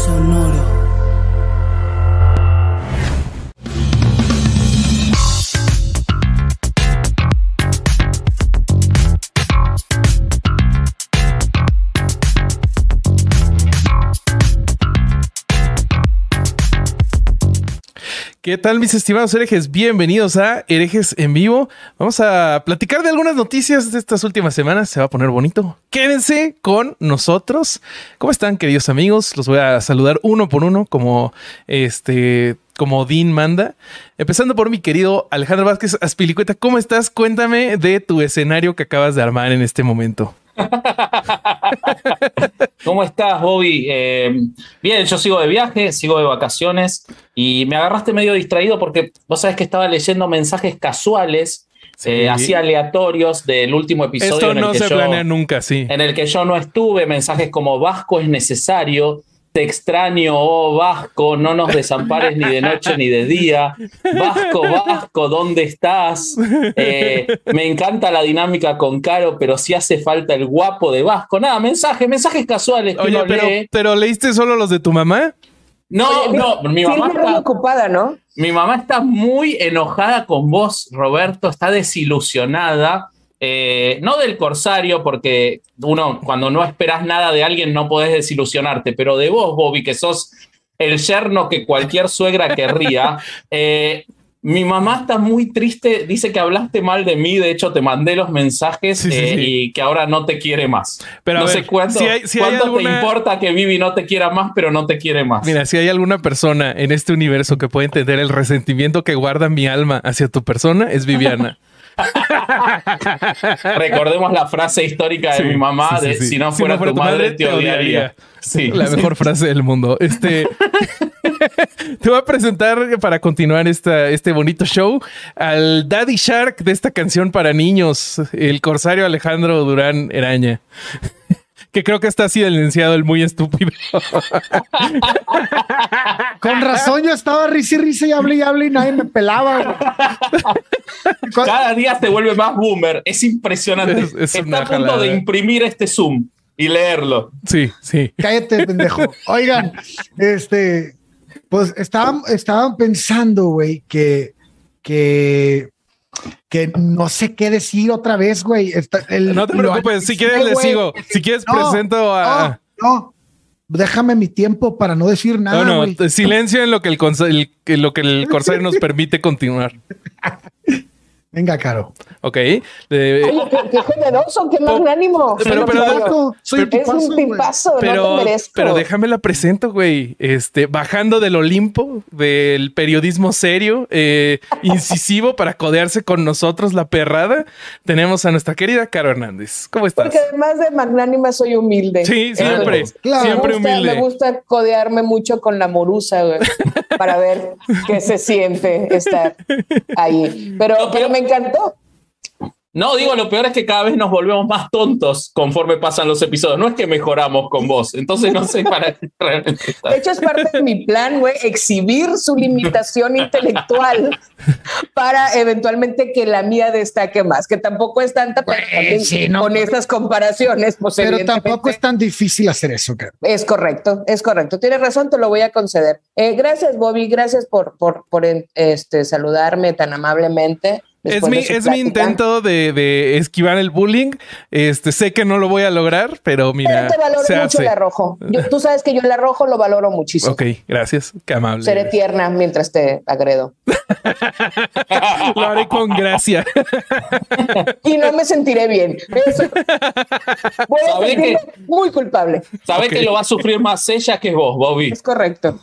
Sonoro. ¿Qué tal mis estimados herejes? Bienvenidos a Herejes en Vivo. Vamos a platicar de algunas noticias de estas últimas semanas. Se va a poner bonito. Quédense con nosotros. ¿Cómo están queridos amigos? Los voy a saludar uno por uno como este como Dean manda. Empezando por mi querido Alejandro Vázquez Aspilicueta. ¿Cómo estás? Cuéntame de tu escenario que acabas de armar en este momento. ¿Cómo estás, Bobby? Eh, bien, yo sigo de viaje, sigo de vacaciones y me agarraste medio distraído porque vos sabés que estaba leyendo mensajes casuales, eh, así aleatorios del último episodio. Esto en el no que se yo- planea nunca, sí. En el que yo no estuve, mensajes como Vasco es necesario, te extraño, oh Vasco, no nos desampares ni de noche ni de día. Vasco, Vasco, ¿dónde estás? Eh, me encanta la dinámica con Caro, pero sí hace falta el guapo de Vasco. Nada, mensajes, mensajes casuales que Oye, uno pero, lee. pero leíste solo los de tu mamá. No, Oye, no, mi mamá, está, ocupada, ¿no? mi mamá está muy enojada con vos, Roberto, está desilusionada. Eh, no del corsario, porque uno cuando no esperas nada de alguien no podés desilusionarte, pero de vos, Bobby, que sos el yerno que cualquier suegra querría. eh, mi mamá está muy triste, dice que hablaste mal de mí, de hecho te mandé los mensajes Sí, sí, eh, sí. y que ahora no te quiere más. Pero no ver, sé cuánto, si hay- si hay cuánto alguna- te importa que Vivi no te quiera más, pero no te quiere más. Mira, si hay alguna persona en este universo que puede entender el resentimiento que guarda mi alma hacia tu persona, es Viviana. Recordemos la frase histórica de Sí, mi mamá sí, sí, si no fuera, tu madre, te odiaría. Sí. La mejor frase del mundo. Este te voy a presentar para continuar esta, este bonito show al Daddy Shark de esta canción para niños, el corsario Alejandro Durán Eraña. Que creo que está silenciado el muy estúpido. Con razón, yo estaba risa y risa y hable y hable y nadie me pelaba. Cada día se vuelve más boomer. Es impresionante. Es- es Está a punto jalada. de imprimir este Zoom y leerlo. Sí, sí. Cállate, pendejo. Oigan, este, pues estaban, estaban pensando, güey, que, que, que no sé qué decir otra vez, güey. Está- el- No te preocupes, si quieres le sigo. Si quieres No, presento a... No, no. Déjame mi tiempo para no decir nada, No, no, güey. silencio en lo que el, el- lo que el corsario nos permite continuar. Venga, Caro. Ok. Eh, Oye, qué, qué generoso, qué magnánimo. Pero- pero- tipazo. Es tipazo, un tipazo, no pero, te merezco. pero déjame la presento, güey. Este, bajando del Olimpo, del periodismo serio, eh, incisivo para codearse con nosotros, la perrada, tenemos a nuestra querida Caro Hernández. ¿Cómo estás? Porque además de magnánima soy humilde. Sí, siempre, Claro. siempre me gusta, humilde. Me gusta codearme mucho con la morusa, güey, para ver qué se siente estar ahí. Pero, No, pero- pero me encantó. No, digo, lo peor es que cada vez nos volvemos más tontos conforme pasan los episodios. No es que mejoramos con vos. Entonces no sé para qué realmente está. De hecho, es parte de mi plan, güey, exhibir su limitación intelectual para eventualmente que la mía destaque más, que tampoco es tanta, pero Pues, también sí, no, con estas comparaciones, pues Pero tampoco es tan difícil hacer eso, Caro. es correcto, es correcto. Tienes razón, te lo voy a conceder. Eh, gracias, Bobby, gracias por, por, por este, saludarme tan amablemente. Es mi, es mi intento de, de esquivar el bullying. Este, sé que no lo voy a lograr, pero mira, Pero te valoro se mucho hace. el arrojo. Yo- tú sabes que yo el arrojo lo valoro muchísimo. Ok, gracias. Qué amable. Seré tierna mientras te agredo. Lo haré con gracia. Y no me sentiré bien. Eso. Voy a ¿Sabe sentirme muy culpable. Sabes que lo va a sufrir más ella que vos, Bobby. Es correcto.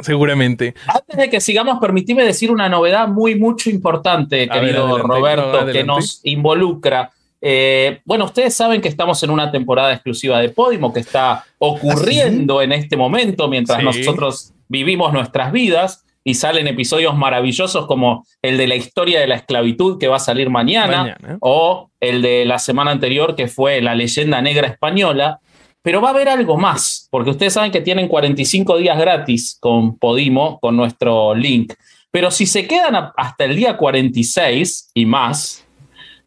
Seguramente. Antes de que sigamos, permitime decir una novedad muy, mucho importante, A ver, querido adelante. Roberto, No, que nos involucra. Eh, bueno, ustedes saben que estamos en una temporada exclusiva de Podimo que está ocurriendo en este momento mientras Sí. nosotros vivimos nuestras vidas y salen episodios maravillosos como el de la historia de la esclavitud que va a salir mañana, Mañana. o el de la semana anterior que fue la leyenda negra española. Pero va a haber algo más, porque ustedes saben que tienen 45 días gratis con Podimo, con nuestro link. Pero si se quedan a- hasta el día 46 y más,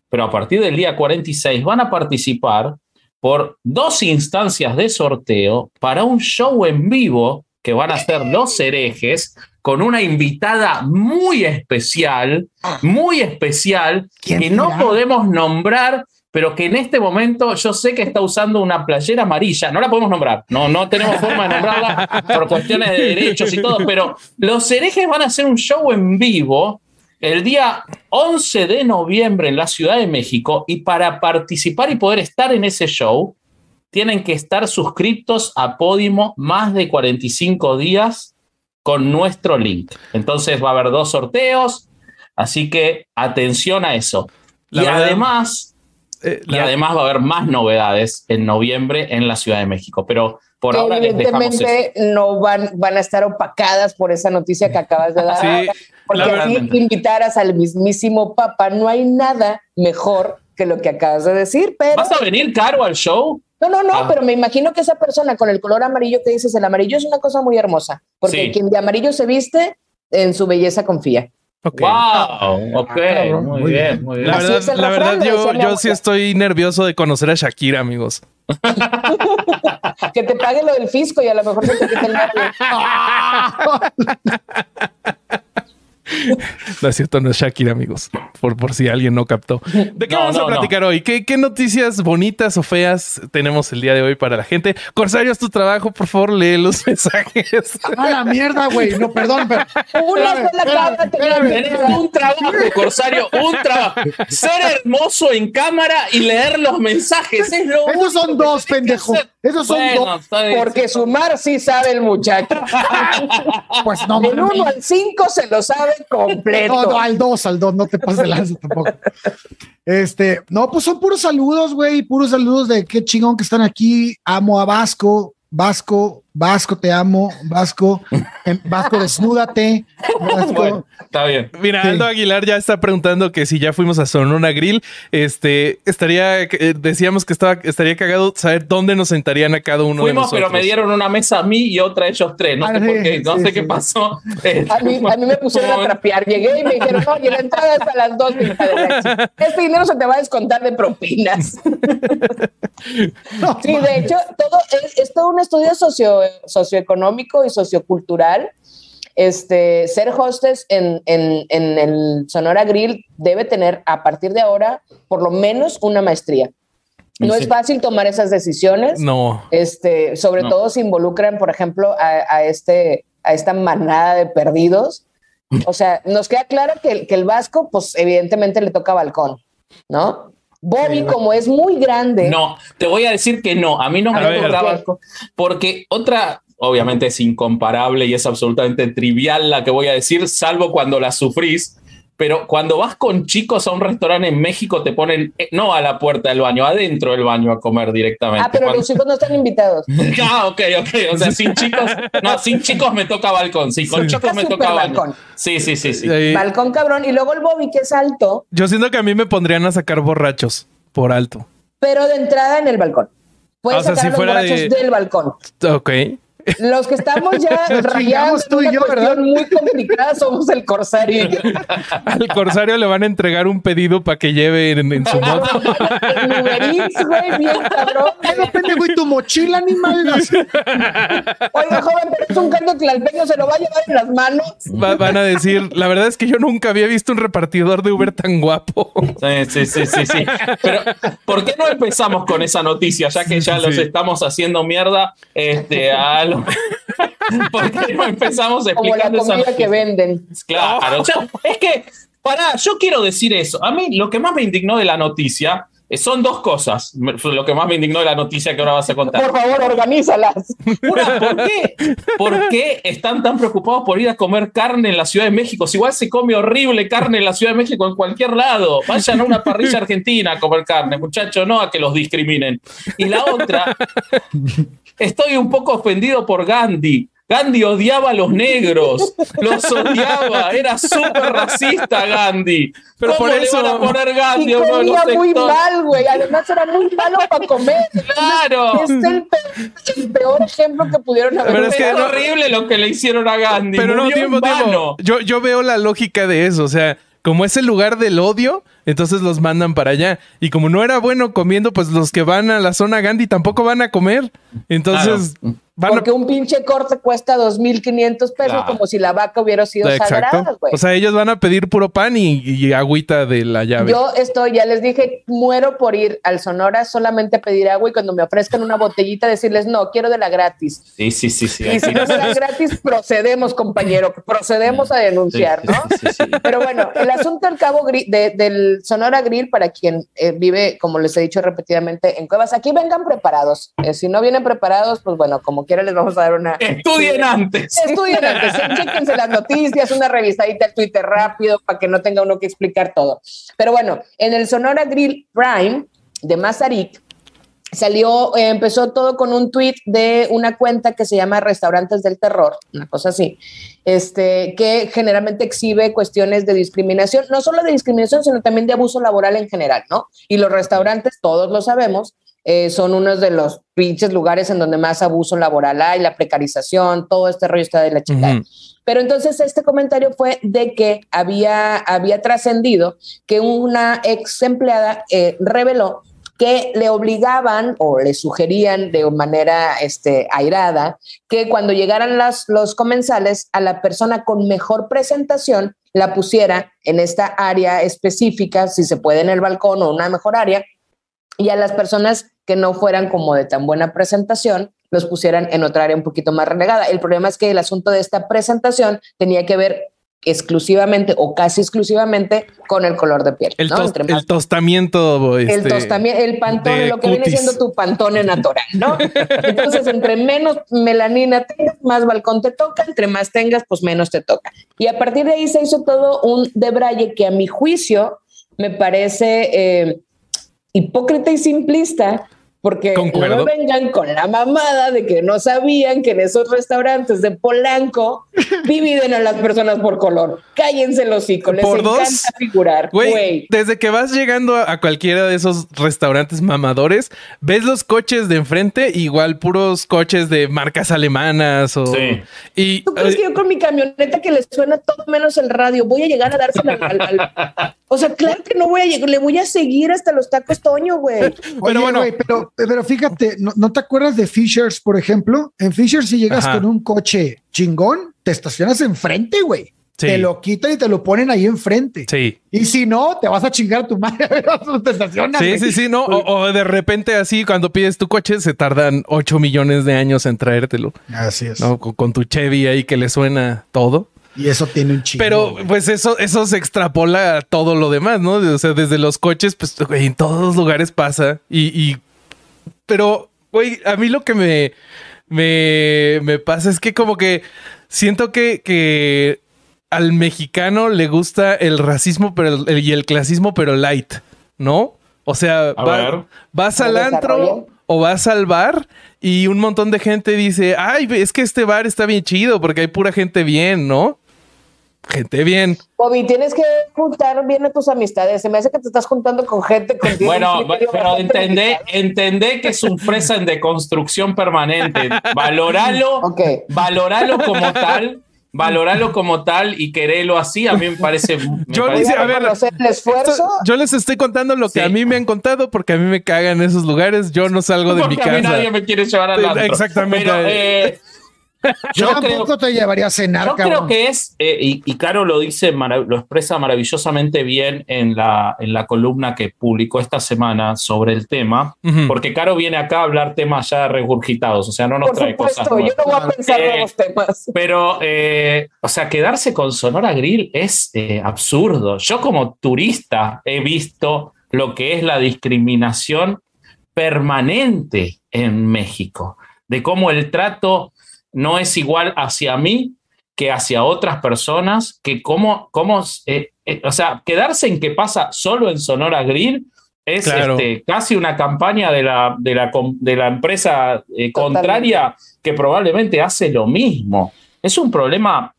pero a partir del día 46 van a participar por dos instancias de sorteo para un show en vivo que van a ser los herejes con una invitada muy especial, muy especial, que no podemos nombrar, pero que en este momento yo sé que está usando una playera amarilla. No la podemos nombrar, no, no tenemos forma de nombrarla por cuestiones de derechos y todo, pero los herejes van a hacer un show en vivo el día 11 de noviembre en la Ciudad de México y para participar y poder estar en ese show, tienen que estar suscritos a Podimo más de 45 días con nuestro link. Entonces va a haber dos sorteos, así que atención a eso. y además, eh, y además va a haber más novedades en noviembre en la Ciudad de México, pero por ahora evidentemente no van, van a estar opacadas por esa noticia que acabas de dar. Sí, porque aquí invitaras al mismísimo Papa, no hay nada mejor que lo que acabas de decir. Pero... ¿Vas a venir caro al show? No, no, no, ah. pero me imagino que esa persona con el color amarillo que dices, el amarillo es una cosa muy hermosa, porque quien de amarillo se viste, en su belleza confía. Wow, ah, ok, muy, bien, muy bien. La verdad, la verdad yo, yo sí estoy nervioso de conocer a Shakira, amigos. que te pague lo del fisco y a lo mejor se te quita el nervio. No es cierto, no es Shakira, amigos. Por, por si alguien no captó. ¿De qué vamos a platicar hoy? ¿Qué, ¿Qué, noticias bonitas o feas tenemos el día de hoy para la gente? Corsario, es tu trabajo, por favor, lee los mensajes. A la mierda, güey. No, perdón, pero. un trabajo, Corsario, un trabajo. Ser hermoso en cámara y leer los mensajes. Es lo Esos son dos, pendejo. Esos son dos. Porque sumar sí sabe el muchacho. pues no, Del 1 al 5 se lo sabe completo. No, al 2, al 2, no te pases de lanza tampoco. Este, no, pues son puros saludos, güey, puros saludos de qué chingón que están aquí. Amo a Vasco, Vasco, Vasco, te amo, Vasco, Vasco, desnúdate. Vasco. está bien. Mira, Aldo Aguilar ya está preguntando que si ya fuimos a Sonora Grill, este, estaría, eh, decíamos que estaba, estaría cagado saber dónde nos sentarían a cada uno fuimos, de nosotros. pero me dieron una mesa a mí y otra a ellos tres. No sé por qué, no sé qué pasó. A mí, a mí me pusieron a trapear. Llegué y me dijeron, oye, la entrada es a las dos. Este dinero se te va a descontar de propinas. sí, de hecho, todo es, es todo un estudio socio socioeconómico y sociocultural. Este, ser hostess en, en, en, el Sonora Grill debe tener a partir de ahora por lo menos una maestría. No es fácil tomar esas decisiones. No. Este, sobre todo si involucran, por ejemplo, a, este, a esta manada de perdidos. O sea, nos queda claro que, que el vasco, pues evidentemente le toca balcón, ¿no? Bobby, como es muy grande. No, te voy a decir que no. A mí no me tocaba. Porque otra, obviamente es incomparable y es absolutamente trivial la que voy a decir, salvo cuando la sufrís pero cuando vas con chicos a un restaurante en México te ponen eh, no a la puerta del baño, adentro del baño a comer directamente. Ah, pero los chicos no están invitados. ah, ok, ok. O sea, sin chicos, no, sin chicos me toca balcón. Sí, con chicos me toca balcón. Sí, sí, sí, sí. Balcón cabrón. Y luego el Bobby, que es alto. Yo siento que a mí me pondrían a sacar borrachos por alto. Pero de entrada en el balcón. Puedes sacar los borrachos del balcón. Ok. Los que estamos ya rayados tú y yo, ¿verdad? muy complicada somos el Corsario. Al Corsario le van a entregar un pedido para que lleve en, su moto. güey, bien cabrón. Depende, güey, tu mochila, animal. Oiga, joven, pero es un canto tlalpeño, se lo va a llevar en las manos. van a decir, la verdad es que yo nunca había visto un repartidor de Uber tan guapo. Sí, sí, sí, sí, Pero, ¿por qué no empezamos con esa noticia? Ya que ya los estamos haciendo mierda, este, al ¿Por qué no empezamos explicando Como la comida que venden. Claro, es que, pará, yo quiero decir eso. A mí lo que más me indignó de la noticia eh, son dos cosas. Lo que más me indignó de la noticia que ahora vas a contar. Por favor, organízalas. Una, ¿por qué, ¿por qué están tan preocupados por ir a comer carne en la Ciudad de México? Si igual se come horrible carne en la Ciudad de México en cualquier lado. Vayan a una parrilla argentina a comer carne, muchachos, no a que los discriminen. Y la otra, estoy un poco ofendido por Gandhi. Gandhi odiaba a los negros, los odiaba, era súper racista Gandhi. Pero ¿Cómo por eso le van a poner Gandhi? Muy mal, güey. Además era muy malo para comer. Claro. Es el, peor, ejemplo que pudieron haber. Pero es que es horrible lo que le hicieron a Gandhi. Pero no, tiempo, tiempo. Yo, yo veo la lógica de eso. O sea, como es el lugar del odio, Entonces los mandan para allá. Y como no era bueno comiendo, pues los que van a la zona Gandhi tampoco van a comer. Entonces. Van a- Porque un pinche corte cuesta 2.500 pesos, como si la vaca hubiera sido sagrada, Exacto. güey. O sea, ellos van a pedir puro pan y, y agüita de la llave. Yo estoy, ya les dije, muero por ir al Sonora solamente a pedir agua y cuando me ofrezcan una botellita decirles, no, quiero de la gratis. Sí, sí, sí, sí. Y si no a- se da gratis, procedemos, compañero, procedemos a denunciar, sí, ¿no? sí, sí, sí. Pero bueno, el asunto del Cabo de- del Sonora Grill, para quien eh, vive, como les he dicho repetidamente, en cuevas, aquí vengan preparados. Eh, si no vienen preparados, pues bueno, como quiera les vamos a dar una... Estudien antes. Estudien antes, chéquense las noticias, una revisadita al Twitter rápido para que no tenga uno que explicar todo. Pero bueno, en el Sonora Grill Prime de Mazarik salió, eh, empezó todo con un tweet de una cuenta que se llama Restaurantes del Terror, una cosa así, este, que generalmente exhibe cuestiones de discriminación, no solo de discriminación, sino también de abuso laboral en general, ¿no? Y los restaurantes, todos lo sabemos, eh, son unos de los pinches lugares en donde más abuso laboral hay, la precarización, todo este rollo está de la chingada. Ujú. Pero entonces este comentario fue de que había, había trascendido que una ex empleada eh, reveló que le obligaban o le sugerían de manera este, airada que cuando llegaran las, los comensales a la persona con mejor presentación la pusiera en esta área específica, si se puede en el balcón o una mejor área, y a las personas que no fueran como de tan buena presentación los pusieran en otra área un poquito más relegada. El problema es que el asunto de esta presentación tenía que ver exclusivamente o casi exclusivamente con el color de piel. El, ¿no? tos- el tostamiento. el este, tostamiento, el pantone, lo que viene siendo tu pantone natural, ¿no? Entonces, entre menos melanina tengas, más balcón te toca, entre más tengas, pues menos te toca. Y a partir de ahí se hizo todo un debraye que a mi juicio me parece eh, hipócrita y simplista. Porque Concuerdo. no me vengan con la mamada de que no sabían que en esos restaurantes de Polanco dividen a las personas por color. Cállense los hocico, les Por encanta dos. figurar. Güey, Güey, desde que vas llegando a, a cualquiera de esos restaurantes mamadores, ves los coches de enfrente, igual puros coches de marcas alemanas o... Sí. Y ¿Tú crees que yo con mi camioneta que le suena todo menos el radio voy a llegar a dársela al, al- O sea, claro que no voy a llegar, le voy a seguir hasta los tacos Toño, güey. Oye, bueno. güey, pero, pero fíjate, ¿no, no te acuerdas de Fishers, por ejemplo? En Fishers, si llegas Ajá. con un coche chingón, te estacionas enfrente, güey. Sí. Te lo quitan y te lo ponen ahí enfrente. sí. Y si no, te vas a chingar a tu madre. te estacionas, Sí, güey. sí, sí, no. O, o de repente así, cuando pides tu coche, se tardan 8 millones de años en traértelo. Así es. ¿no? Con, con tu Chevy ahí que le suena todo. Y eso tiene un chingo. Pero güey. pues eso, eso se extrapola a todo lo demás, ¿no? O sea, desde los coches, pues güey, en todos los lugares pasa. Y, y- pero, güey, a mí lo que me, me, me pasa es que como que siento que, que al mexicano le gusta el racismo pero el- y el clasismo, pero light, ¿no? O sea, A va- ver. vas ¿Lo al antro o vas al bar y un montón de gente dice, ay, es que este bar está bien chido porque hay pura gente bien, ¿no? Gente bien. Bobby, tienes que juntar bien a tus amistades. Se me hace que te estás juntando con gente con Bueno, pero entendé, entendé que es un fresa en deconstrucción permanente. Valoralo, Ok. valoralo como tal, valoralo como tal y querelo así. A mí me parece. me Yo parece- dice, Voy a ver, reconocer el esfuerzo. Esto- yo les estoy contando lo que a mí me han contado porque a mí me cagan esos lugares. Yo no salgo de mi porque a mí casa. nadie me quiere llevar al antro. exactamente. Pero, eh, yo yo creo tampoco te llevaría a cenar, Yo cabrón. creo que es, eh, y, y Caro lo dice, marav- lo expresa maravillosamente bien en la, en la columna que publicó esta semana sobre el tema, porque Caro viene acá a hablar temas ya regurgitados, o sea, no nos Por trae cosas supuesto, yo nuevas. no voy a pensar Eh, nuevos temas. Pero, eh, o sea, quedarse con Sonora Grill es eh, absurdo. Yo como turista he visto lo que es la discriminación permanente en México, de cómo el trato no es igual hacia mí que hacia otras personas, que cómo, cómo eh, eh, o sea, quedarse en que pasa solo en Sonora Grill es Claro. este, casi una campaña de la, de la, de la empresa eh, contraria que probablemente hace lo mismo. Es un problema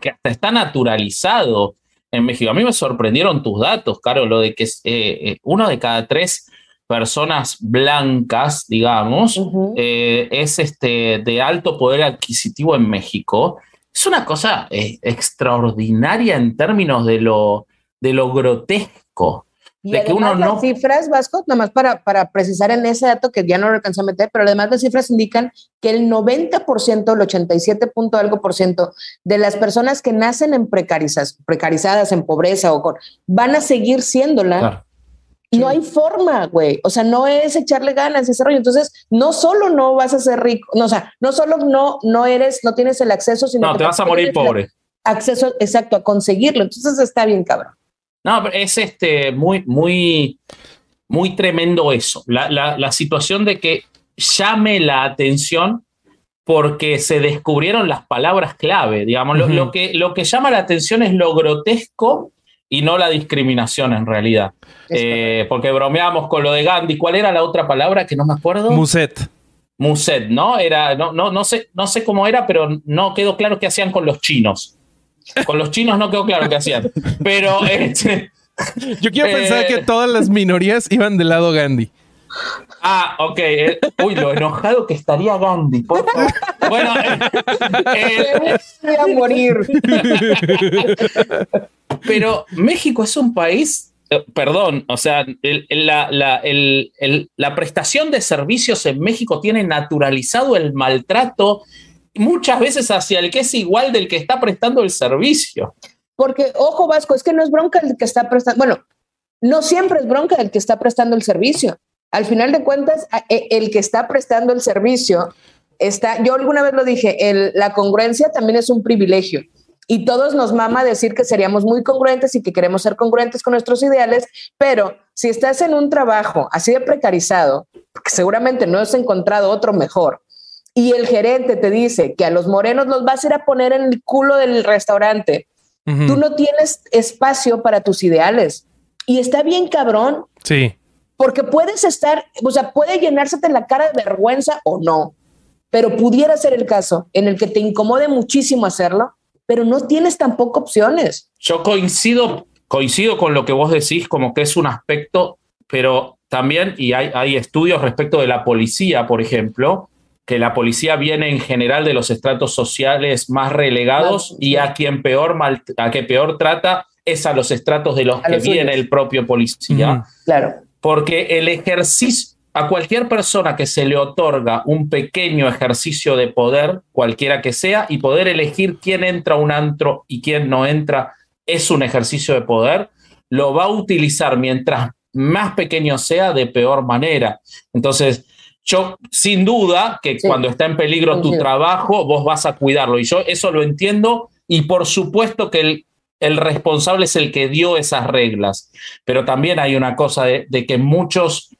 que hasta está naturalizado en México. A mí me sorprendieron tus datos, Caro, lo de que uno de cada tres personas blancas, digamos, Ujú. eh, es este, de alto poder adquisitivo en México. Es una cosa eh, extraordinaria en términos de lo, de lo grotesco. Y de que uno las no- cifras, Vasco, nada más para, para precisar en ese dato que ya no lo alcancé a meter, pero además las cifras indican que el 90%, el 87 punto algo por ciento de las personas que nacen en precarizas, precarizadas, en pobreza o con, van a seguir siéndola. Claro. No hay forma, güey. O sea, no es echarle ganas ese rollo. Entonces, no solo no vas a ser rico, no, o sea, no solo no, no eres, no tienes el acceso, sino No, que te vas a morir pobre. Acceso exacto a conseguirlo. Entonces está bien, cabrón. No, pero es este muy, muy, muy tremendo eso. La, la- la situación de que llame la atención porque se descubrieron las palabras clave. Digamos, lo, que, lo que llama la atención es lo grotesco y no la discriminación en realidad. Eh, porque bromeamos con lo de Gandhi. ¿Cuál era la otra palabra que no me acuerdo? Muset. Muset, ¿no? Era, no, no, no, sé, no sé cómo era, pero no quedó claro qué hacían con los chinos. Con los chinos no quedó claro qué hacían. Pero este, Yo quiero Eh, pensar que todas las minorías iban del lado Gandhi. Ah, ok. eh, uy, lo enojado que estaría Gandhi. por favor. Bueno, eh, eh, Voy a morir. pero México es un país, perdón, o sea, el- el- la, la- el- la prestación de servicios en México tiene naturalizado el maltrato muchas veces hacia el que es igual del que está prestando el servicio. Porque, ojo, Vasco, es que no es bronca el que está prestando, bueno, no siempre es bronca el que está prestando el servicio. Al final de cuentas, e- el que está prestando el servicio está, yo alguna vez lo dije, el- la congruencia también es un privilegio. Y todos nos mama decir que seríamos muy congruentes y que queremos ser congruentes con nuestros ideales, pero si estás en un trabajo así de precarizado, que seguramente no has encontrado otro mejor, y el gerente te dice que a los morenos los vas a ir a poner en el culo del restaurante, tú no tienes espacio para tus ideales. Y está bien cabrón, Sí. Porque puedes estar, o sea, puede llenársete la cara de vergüenza o no, pero pudiera ser el caso en el que te incomode muchísimo hacerlo, pero no tienes tampoco opciones. Yo coincido, coincido con lo que vos decís, como que es un aspecto, pero también, y hay, hay estudios respecto de la policía, por ejemplo, que la policía viene en general de los estratos sociales más relegados y a quien peor mal, a que peor trata es a los estratos de los A que los viene suyos. el propio policía Ujú. Claro. Porque el ejercicio, a cualquier persona que se le otorga un pequeño ejercicio de poder, cualquiera que sea, y poder elegir quién entra a un antro y quién no entra, es un ejercicio de poder, lo va a utilizar mientras más pequeño sea de peor manera. Entonces, yo sin duda que Sí. cuando está en peligro tu trabajo, vos vas a cuidarlo. Y yo eso lo entiendo y por supuesto que el, el responsable es el que dio esas reglas. Pero también hay una cosa de, de que muchos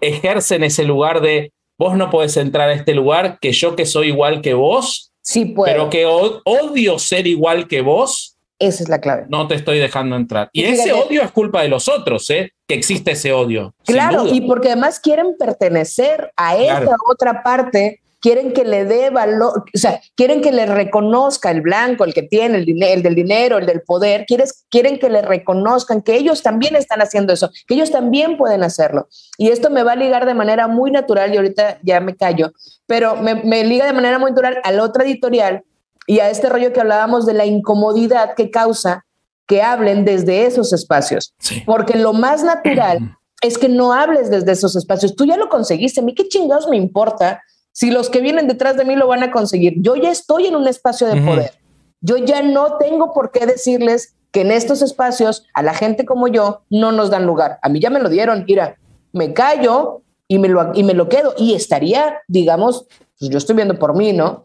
ejercen ese lugar de vos no podés entrar a este lugar, que yo que soy igual que vos, Sí puedo. pero que odio ser igual que vos, Esa es la clave. no te estoy dejando entrar. Y Y ese odio es culpa de los otros, ¿eh? Que existe ese odio. Claro, y porque además quieren pertenecer a esa Claro. otra parte, quieren que le dé valor, o sea, quieren que le reconozca el blanco, el que tiene el, dine- el del dinero, el del poder, quieres, quieren que le reconozcan que ellos también están haciendo eso, que ellos también pueden hacerlo. Y esto me va a ligar de manera muy natural, y ahorita ya me callo, pero me, me liga de manera muy natural al otro editorial y a este rollo que hablábamos de la incomodidad que causa que hablen desde esos espacios. Sí. Porque lo más natural es que no hables desde esos espacios. Tú ya lo conseguiste. A mí qué chingados me importa si los que vienen detrás de mí lo van a conseguir. Yo ya estoy en un espacio de poder. Yo ya no tengo por qué decirles que en estos espacios a la gente como yo no nos dan lugar. A mí ya me lo dieron. Mira, me callo y me lo, y me lo quedo. Y estaría, digamos, pues yo estoy viendo por mí, ¿no?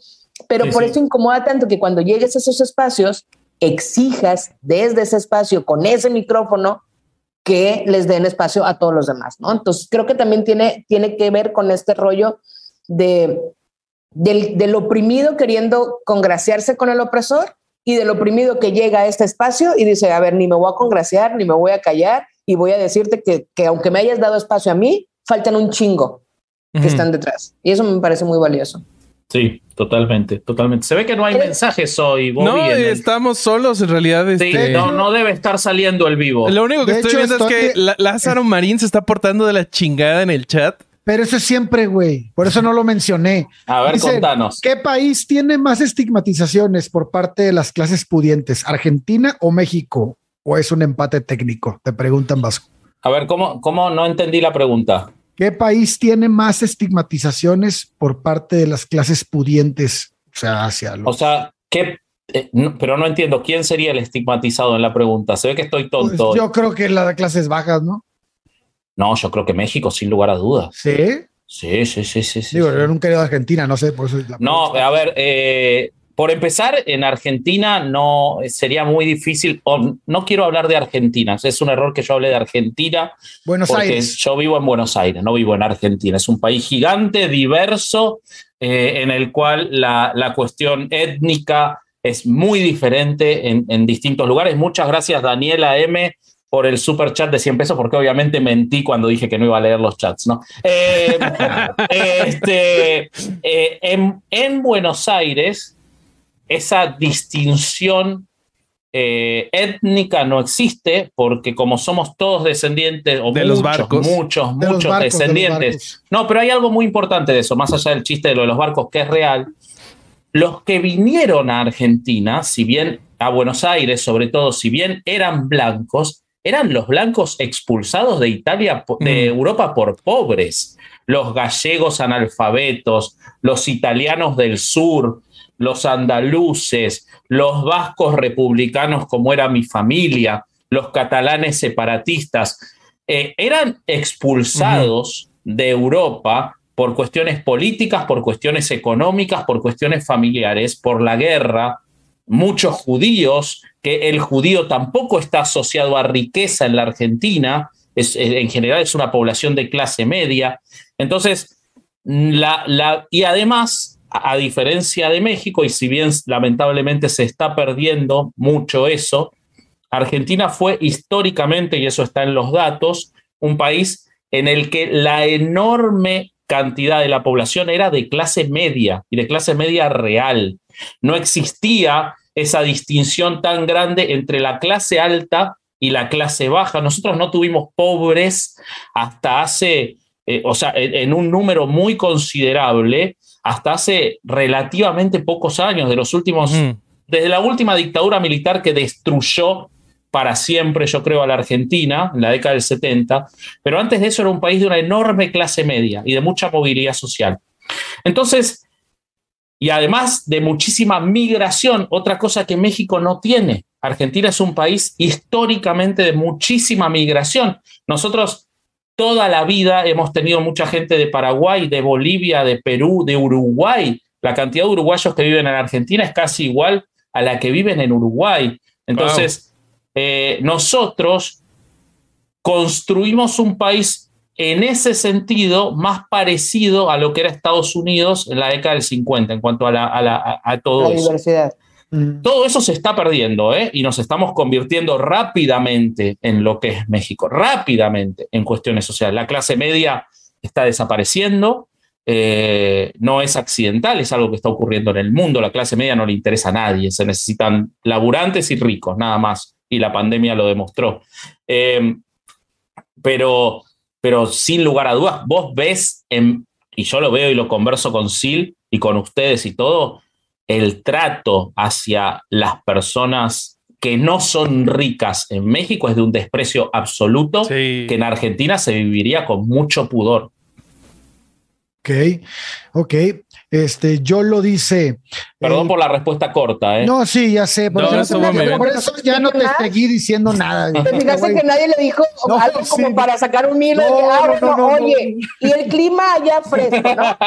Pero Sí, por sí. eso incomoda tanto que cuando llegues a esos espacios, exijas desde ese espacio, con ese micrófono, que les den espacio a todos los demás, ¿no? Entonces creo que también tiene, tiene que ver con este rollo de, del, del oprimido queriendo congraciarse con el opresor y del oprimido que llega a este espacio y dice, a ver, ni me voy a congraciar, ni me voy a callar y voy a decirte que, que aunque me hayas dado espacio a mí, faltan un chingo que están detrás. Y eso me parece muy valioso. Sí, totalmente, totalmente. Se ve que no hay ¿Eres- mensajes hoy, Bobby. No, el- estamos solos en realidad. Sí, este, no, no debe estar saliendo el vivo. Lo único que De estoy hecho, viendo estoy- es que Lázaro Marín se está portando de la chingada en el chat. Pero eso es siempre, güey. Por eso no lo mencioné. A ver, contanos. ¿Qué país tiene más estigmatizaciones por parte de las clases pudientes? ¿Argentina o México? o es un empate técnico? Te preguntan Vasco. A ver, ¿cómo, cómo no entendí la pregunta? ¿Qué país tiene más estigmatizaciones por parte de las clases pudientes? O sea, hacia los... O sea, ¿qué? eh, no, pero no entiendo, ¿quién sería el estigmatizado en la pregunta? Se ve que estoy Pues tonto. yo creo que la de clases bajas, ¿no? No, yo creo que México, sin lugar a dudas. Sí. Sí, sí, sí, sí. Digo, sí. yo nunca he ido a Argentina, no sé, por eso. la No, a ver, eh, por empezar, en Argentina no sería muy difícil, o no quiero hablar de Argentina, es un error que yo hable de Argentina, Buenos porque Aires. yo vivo en Buenos Aires, no vivo en Argentina. Es un país gigante, diverso, eh, en el cual la, la cuestión étnica es muy diferente en, en distintos lugares. Muchas gracias, Daniela M., por el super chat de 100 pesos, porque obviamente mentí cuando dije que no iba a leer los chats, ¿no? Eh, este, eh, en, en Buenos Aires, esa distinción eh, étnica no existe porque como somos todos descendientes o De muchos, los barcos. muchos, De muchos barcos, descendientes. No, pero hay algo muy importante de eso, más allá del chiste de lo de los barcos, que es real. Los que vinieron a Argentina, si bien a Buenos Aires, sobre todo, si bien eran blancos, eran los blancos expulsados de Italia, de Mm. Europa por pobres. Los gallegos analfabetos, los italianos del sur, los andaluces, los vascos republicanos, como era mi familia, los catalanes separatistas, eh, eran expulsados de Europa por cuestiones políticas, por cuestiones económicas, por cuestiones familiares, por la guerra. Muchos judíos, que el judío tampoco está asociado a riqueza en la Argentina, es, en general es una población de clase media. Entonces, la, la, y además, a diferencia de México, y si bien lamentablemente se está perdiendo mucho eso, Argentina fue históricamente, y eso está en los datos, un país en el que la enorme cantidad de la población era de clase media y de clase media real. No existía esa distinción tan grande entre la clase alta y la clase baja. Nosotros no tuvimos pobres hasta hace, eh, o sea, en, en un número muy considerable, hasta hace relativamente pocos años, de los últimos desde la última dictadura militar que destruyó para siempre, yo creo, a la Argentina, en la década del 70, pero antes de eso era un país de una enorme clase media y de mucha movilidad social. Entonces, y además de muchísima migración, otra cosa que México no tiene. Argentina es un país históricamente de muchísima migración. Nosotros toda la vida hemos tenido mucha gente de Paraguay, de Bolivia, de Perú, de Uruguay. La cantidad de uruguayos que viven en Argentina es casi igual a la que viven en Uruguay. Entonces, eh, nosotros construimos un país en ese sentido más parecido a lo que era Estados Unidos en la década del 50 en cuanto a, la- a la- a- todo La eso. diversidad. Mm. Todo eso se está perdiendo, ¿eh? Y nos estamos convirtiendo rápidamente en lo que es México, rápidamente en cuestiones sociales. La clase media está desapareciendo, eh, no es accidental, es algo que está ocurriendo en el mundo. La clase media no le interesa a nadie, se necesitan laburantes y ricos, nada más. Y la pandemia lo demostró. Eh, pero, pero sin lugar a dudas, vos ves, en, y yo lo veo y lo converso con Sil y con ustedes y todo, el trato hacia las personas que no son ricas en México es de un desprecio absoluto Sí. que en Argentina se viviría con mucho pudor. Ok, ok. Este, yo lo dice. Perdón eh, por la respuesta corta, ¿eh? No, sí, ya sé. Por, No, eso, por ya no te seguí diciendo nada. ¿Te fijaste que nadie le dijo No, algo como sí. para sacar un hilo? ah, no, bueno, no, no, oye, y el clima allá fresco, ¿no?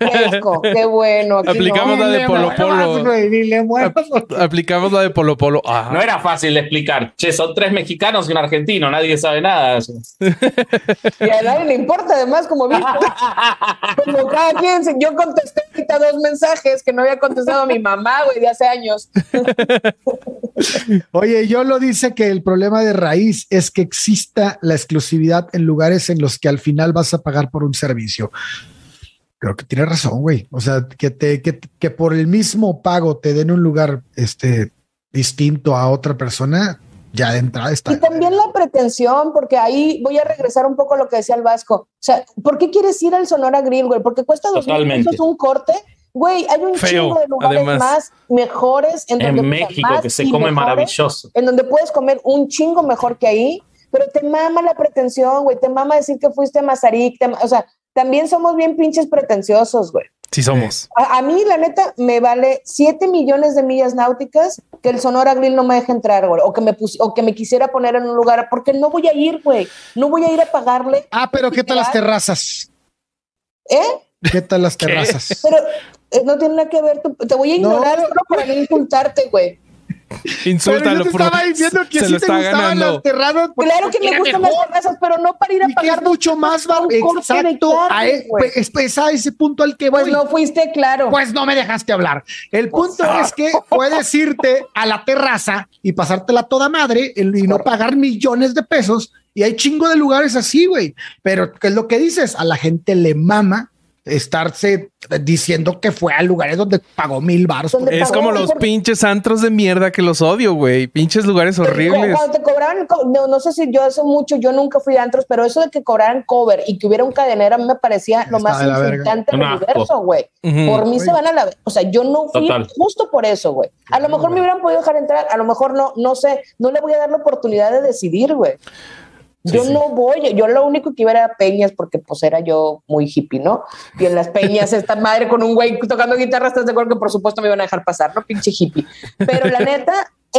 Fresco, qué bueno. aquí Aplicamos no. la de Polo Polo. Aplicamos la de Polo Polo. Ajá. No era fácil de explicar. Che, son tres mexicanos y un argentino, nadie sabe nada. Y a nadie le importa, además, como viste. Como cada quien, yo contesté ahorita dos mensajes que no había contestado a mi mamá, güey, de hace años. Oye, yo lo dice que el problema de raíz es que exista la exclusividad en lugares en los que al final vas a pagar por un servicio. Creo que tiene razón, güey. O sea, que te que, que por el mismo pago te den un lugar este distinto a otra persona, ya de entrada está. Y también la pretensión, porque ahí voy a regresar un poco a lo que decía el Vasco. O sea, ¿por qué quieres ir al Sonora Grill, güey? Porque cuesta dos mil pesos un corte Güey, hay un Feo, chingo de lugares además. más mejores en, donde En puedes- México, más que se come mejores, maravilloso. En donde puedes comer un chingo mejor que ahí, pero te mama la pretensión, güey. Te mama decir que fuiste a Mazarik. te o sea, también somos bien pinches pretenciosos, güey. Sí somos. A, a mí, la neta, me vale 7 millones de millas náuticas que el Sonora Grill no me deje entrar, güey. O que me, pus- o que me quisiera poner en un lugar, porque no voy a ir, güey. No voy a ir a pagarle. Ah, pero ¿qué tal las terrazas? ¿Eh? ¿Qué tal las terrazas? Pero eh, no tiene nada que ver. te voy a No. ignorar solo para no insultarte, güey. Insúltalo, Pero yo te por estaba diciendo que se sí lo te está gustaban ganando. las terrazas. Claro que me gustan mejor. las terrazas, pero no para ir a Y que es pagar mucho más de Exacto. A e- pues, es, es a ese punto al que Pues voy. no fuiste claro. Pues no me dejaste hablar. El punto ah. es que puedes irte a la terraza y pasártela toda madre y no pagar millones de pesos. Y hay chingo de lugares así, güey. Pero ¿qué es lo que dices? A la gente le mama estarse diciendo que fue a lugares donde pagó mil baros. Es pagó como los por- pinches antros de mierda que los odio, güey. Pinches lugares horribles. Cuando te cobraban, co- no, no sé si yo hace mucho, yo nunca fui a antros, pero eso de que cobraran cover y que hubiera un cadenero a mí me parecía lo Está más de insultante del universo, güey. Por mí se van a la... O sea, yo no fui Total. justo por eso, güey. A lo mejor me hubieran podido dejar entrar, a lo mejor no, no sé, no le voy a dar la oportunidad de decidir, güey. Yo no voy, yo lo único que iba era a peñas porque pues era yo muy hippie, ¿no? Y en las peñas esta madre con un güey tocando guitarra, estás de acuerdo que por supuesto me iban a dejar pasar, ¿no? Pinche hippie. Pero la neta,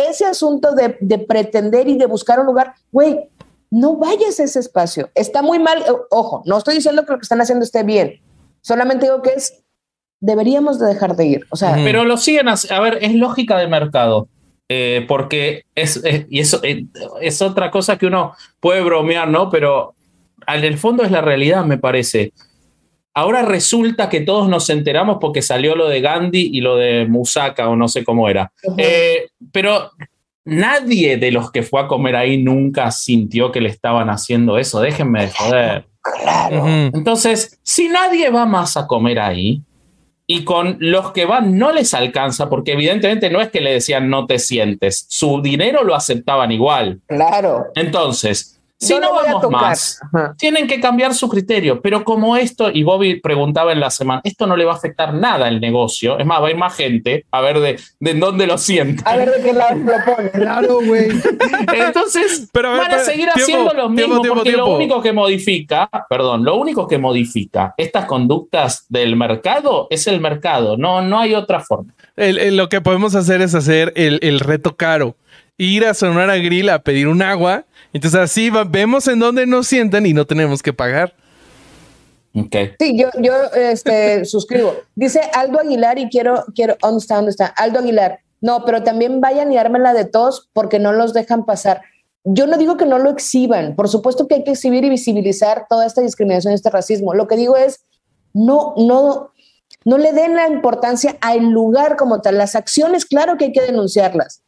ese asunto de, de pretender y de buscar un lugar, güey, no vayas a ese espacio. Está muy mal. Ojo, no estoy diciendo que lo que están haciendo esté bien. Solamente digo que es, deberíamos de dejar de ir. O sea. Pero lo siguen, hac- a ver, es lógica de mercado. Eh, porque es, es- y eso eh, es otra cosa que uno puede bromear, ¿no? Pero al el fondo es la realidad, me parece. Ahora resulta que todos nos enteramos porque salió lo de Gandhi y lo de Musaka, o no sé cómo era. Eh, pero nadie de los que fue a comer ahí nunca sintió que le estaban haciendo eso. Déjenme de joder. claro. Entonces, si nadie va más a comer ahí y con los que van no les alcanza, porque evidentemente no es que le decían no te sientes, su dinero lo aceptaban igual. Claro. Entonces, si No no, vamos tocar. más, Ajá. tienen que cambiar su criterio, pero como esto, y Bobby preguntaba en la semana, esto no le va a afectar nada al negocio, es más, va a ir más gente a ver de, de en dónde lo sienten. A ver de qué lado lo pones. Claro, güey. Entonces, Pero a ver, van a seguir tiempo, haciendo lo mismo tiempo, porque lo único que modifica, perdón, lo único que modifica estas conductas del mercado es el mercado, no, no hay otra forma. El- el- lo que podemos hacer es hacer el, el reto caro. Ir a Sonora Grill a pedir un agua. Entonces así va- vemos en dónde nos sientan y no tenemos que pagar. Ok. Sí, yo, yo este, suscribo. Dice Aldo Aguilar y quiero, quiero, ¿dónde está? ¿Dónde está? Aldo Aguilar. No, pero también vayan y ármenla de tos porque no los dejan pasar. Yo no digo que no lo exhiban. Por supuesto que hay que exhibir y visibilizar toda esta discriminación este racismo. Lo que digo es, no, no, no le den la importancia al lugar como tal. Las acciones, claro que hay que denunciarlas,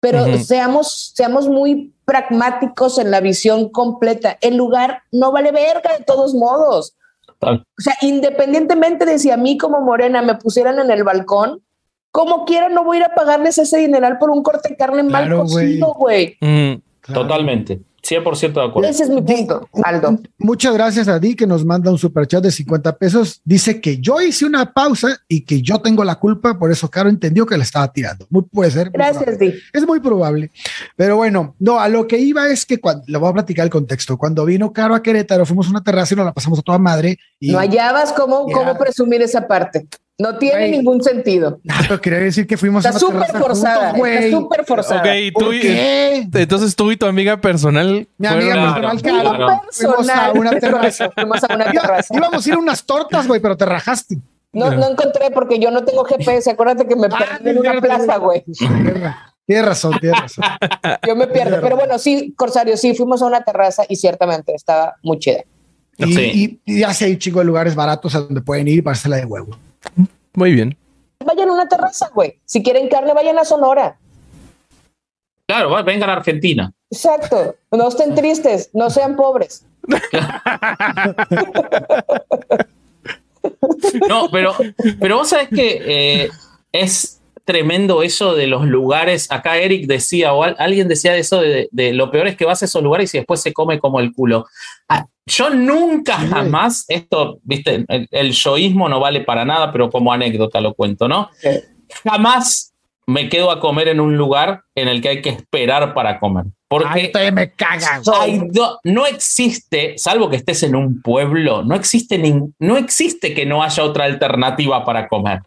pero seamos, seamos muy pragmáticos en la visión completa. El lugar no vale verga de todos modos. Total. O sea, independientemente de si a mí como morena me pusieran en el balcón, como quiera no voy a ir a pagarles ese dineral por un corte de carne mal Claro, cocido, güey. Mm. Claro. Totalmente. 100% de acuerdo. Ese es mi punto, Aldo. Muchas gracias a Di que nos manda un superchat de 50 pesos. Dice que yo hice una pausa y que yo tengo la culpa, por eso Caro entendió que le estaba tirando. Muy, puede ser. Gracias. Di. Es muy probable. Pero bueno, no, a lo que iba es que cuando, le voy a platicar el contexto. Cuando vino Caro a Querétaro, fuimos a una terraza y nos la pasamos a toda madre. Y, No hallabas cómo, cómo presumir esa parte. No tiene ningún sentido. Ah, pero quería decir que fuimos Está a una súper terraza forzada. juntos, güey. Está súper forzada. Ok, y tú ¿Por y- qué? entonces tú y tu amiga personal Mi amiga personal, claro. Fuimos a una terraza. Fuimos a una terraza. íbamos a ir a unas tortas, güey, pero te rajaste. No, no encontré porque yo no tengo GPS. Acuérdate que me Ah, perdí en una plaza, güey. Tienes razón, tienes razón. Yo me pierdo. Pero bueno, sí, Corsario, sí, fuimos a una terraza y ciertamente estaba muy chida. Y, Sí. y, y ya sé, hay un chingo de lugares baratos a donde pueden ir para hacerla de huevo. Muy bien. Vayan a una terraza, güey. Si quieren carne, vayan a Sonora. Claro, va, vengan a Argentina. Exacto. No estén tristes, no sean pobres. No, pero, pero vos sabés que eh, es tremendo eso de los lugares. Acá Eric decía, o alguien decía eso de, lo peor es que vas a esos lugares y después se come como el culo. Ah, yo nunca jamás, esto, viste, el, yoísmo no vale para nada, pero como anécdota lo cuento, ¿no? Jamás me quedo a comer en un lugar en el que hay que esperar para comer. Porque me cagan. no existe, salvo que estés en un pueblo, no existe, no existe que no haya otra alternativa para comer.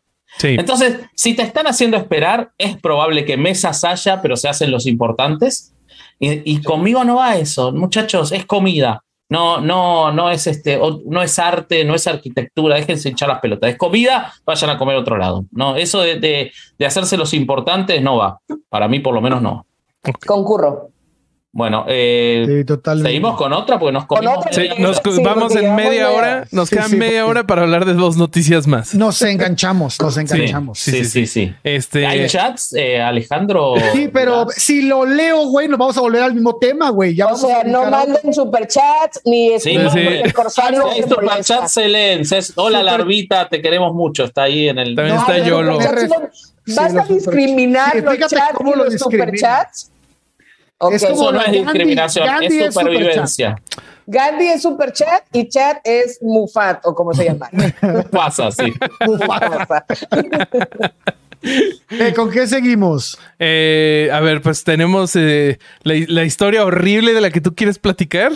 Entonces, si te están haciendo esperar, es probable que mesas haya, pero se hacen los importantes. Y, conmigo no va eso, muchachos, es comida. No, no, no es este, no es arte, no es arquitectura, déjense echar las pelotas. Es comida, vayan a comer a otro lado. No, eso de, de hacerse los importantes no va. Para mí, por lo menos, no. Concurro. Bueno, eh, seguimos con otra porque nos comimos. vamos en media hora, nos quedan media hora para hablar de dos noticias más. Nos enganchamos, nos enganchamos. Sí, sí, sí. Este... ¿Hay chats, eh, Alejandro? Sí, pero si lo leo, güey, nos vamos a volver al mismo tema, güey. Ya o sea, no manden superchats ni sí, el corsario. Sí, superchats se leen. Hola, Larvita, te queremos mucho. Está ahí en el. También está Yolo. ¿Vas a discriminar los chats y los superchats? Eso no es discriminación, es supervivencia. Gandhi es super chat y chat es Mufat, o como se llama. Mufasa, sí. Mufasa. Eh, ¿Con qué seguimos? Eh, a ver, pues tenemos eh, la, historia horrible de la que tú quieres platicar.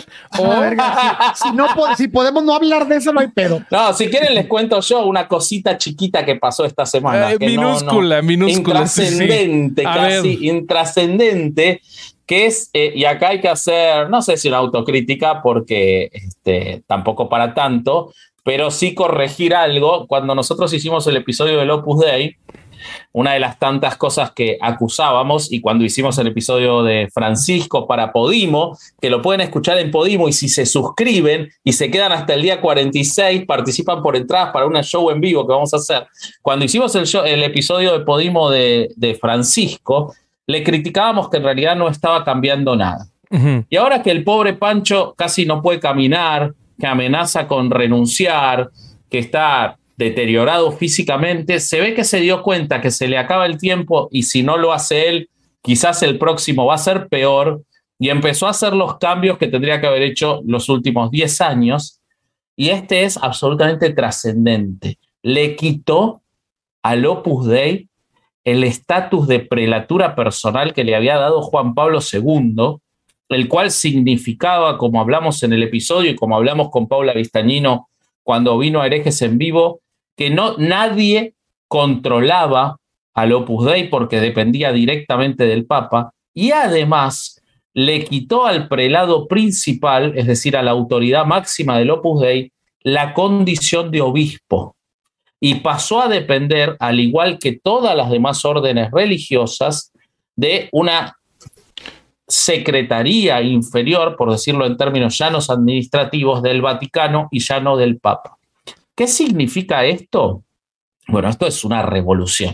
si, no, si podemos no hablar de eso, no hay pedo. No, si quieren les cuento yo una cosita chiquita que pasó esta semana. minúscula, minúscula. Intrascendente, casi intrascendente que es, eh, y acá hay que hacer, no sé si una autocrítica, porque este, tampoco para tanto, pero sí corregir algo. Cuando nosotros hicimos el episodio del Opus Dei, una de las tantas cosas que acusábamos, y cuando hicimos el episodio de Francisco para Podimo, que lo pueden escuchar en Podimo, y si se suscriben y se quedan hasta el día 46, participan por entradas para una show en vivo que vamos a hacer. Cuando hicimos el, episodio de Podimo de Francisco, le criticábamos que en realidad no estaba cambiando nada. Y ahora que el pobre Pancho casi no puede caminar, que amenaza con renunciar, que está deteriorado físicamente, se ve que se dio cuenta que se le acaba el tiempo y si no lo hace él, quizás el próximo va a ser peor y empezó a hacer los cambios que tendría que haber hecho los últimos 10 años y este es absolutamente trascendente. Le quitó al Opus Dei el estatus de prelatura personal que le había dado Juan Pablo II, el cual significaba, como hablamos en el episodio y como hablamos con Paula Vistañino cuando vino a herejes en vivo, que no nadie controlaba al Opus Dei porque dependía directamente del Papa y además le quitó al prelado principal, es decir, a la autoridad máxima del Opus Dei, la condición de obispo y pasó a depender, al igual que todas las demás órdenes religiosas, de una secretaría inferior, por decirlo en términos llanos administrativos, del Vaticano y ya no del Papa. ¿Qué significa esto? Bueno, esto es una revolución,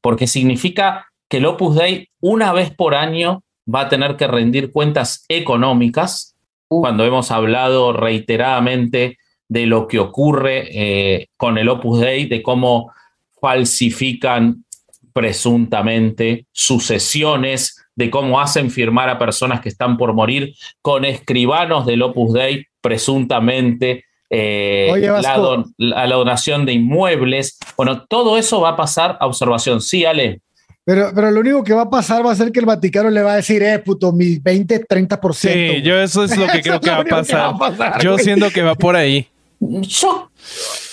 porque significa que el Opus Dei una vez por año va a tener que rendir cuentas económicas, uh. cuando hemos hablado reiteradamente de lo que ocurre eh, con el Opus Dei, de cómo falsifican presuntamente sucesiones, de cómo hacen firmar a personas que están por morir con escribanos del Opus Dei, presuntamente, eh, la, la, donación de inmuebles. Bueno, todo eso va a pasar a observación. Sí, Ale. Pero, pero lo único que va a pasar va a ser que el Vaticano le va a decir, eh, puto, mi 20, 30%. Sí, yo eso es lo que creo que va, a pasar. Yo siento que va por ahí. Yo,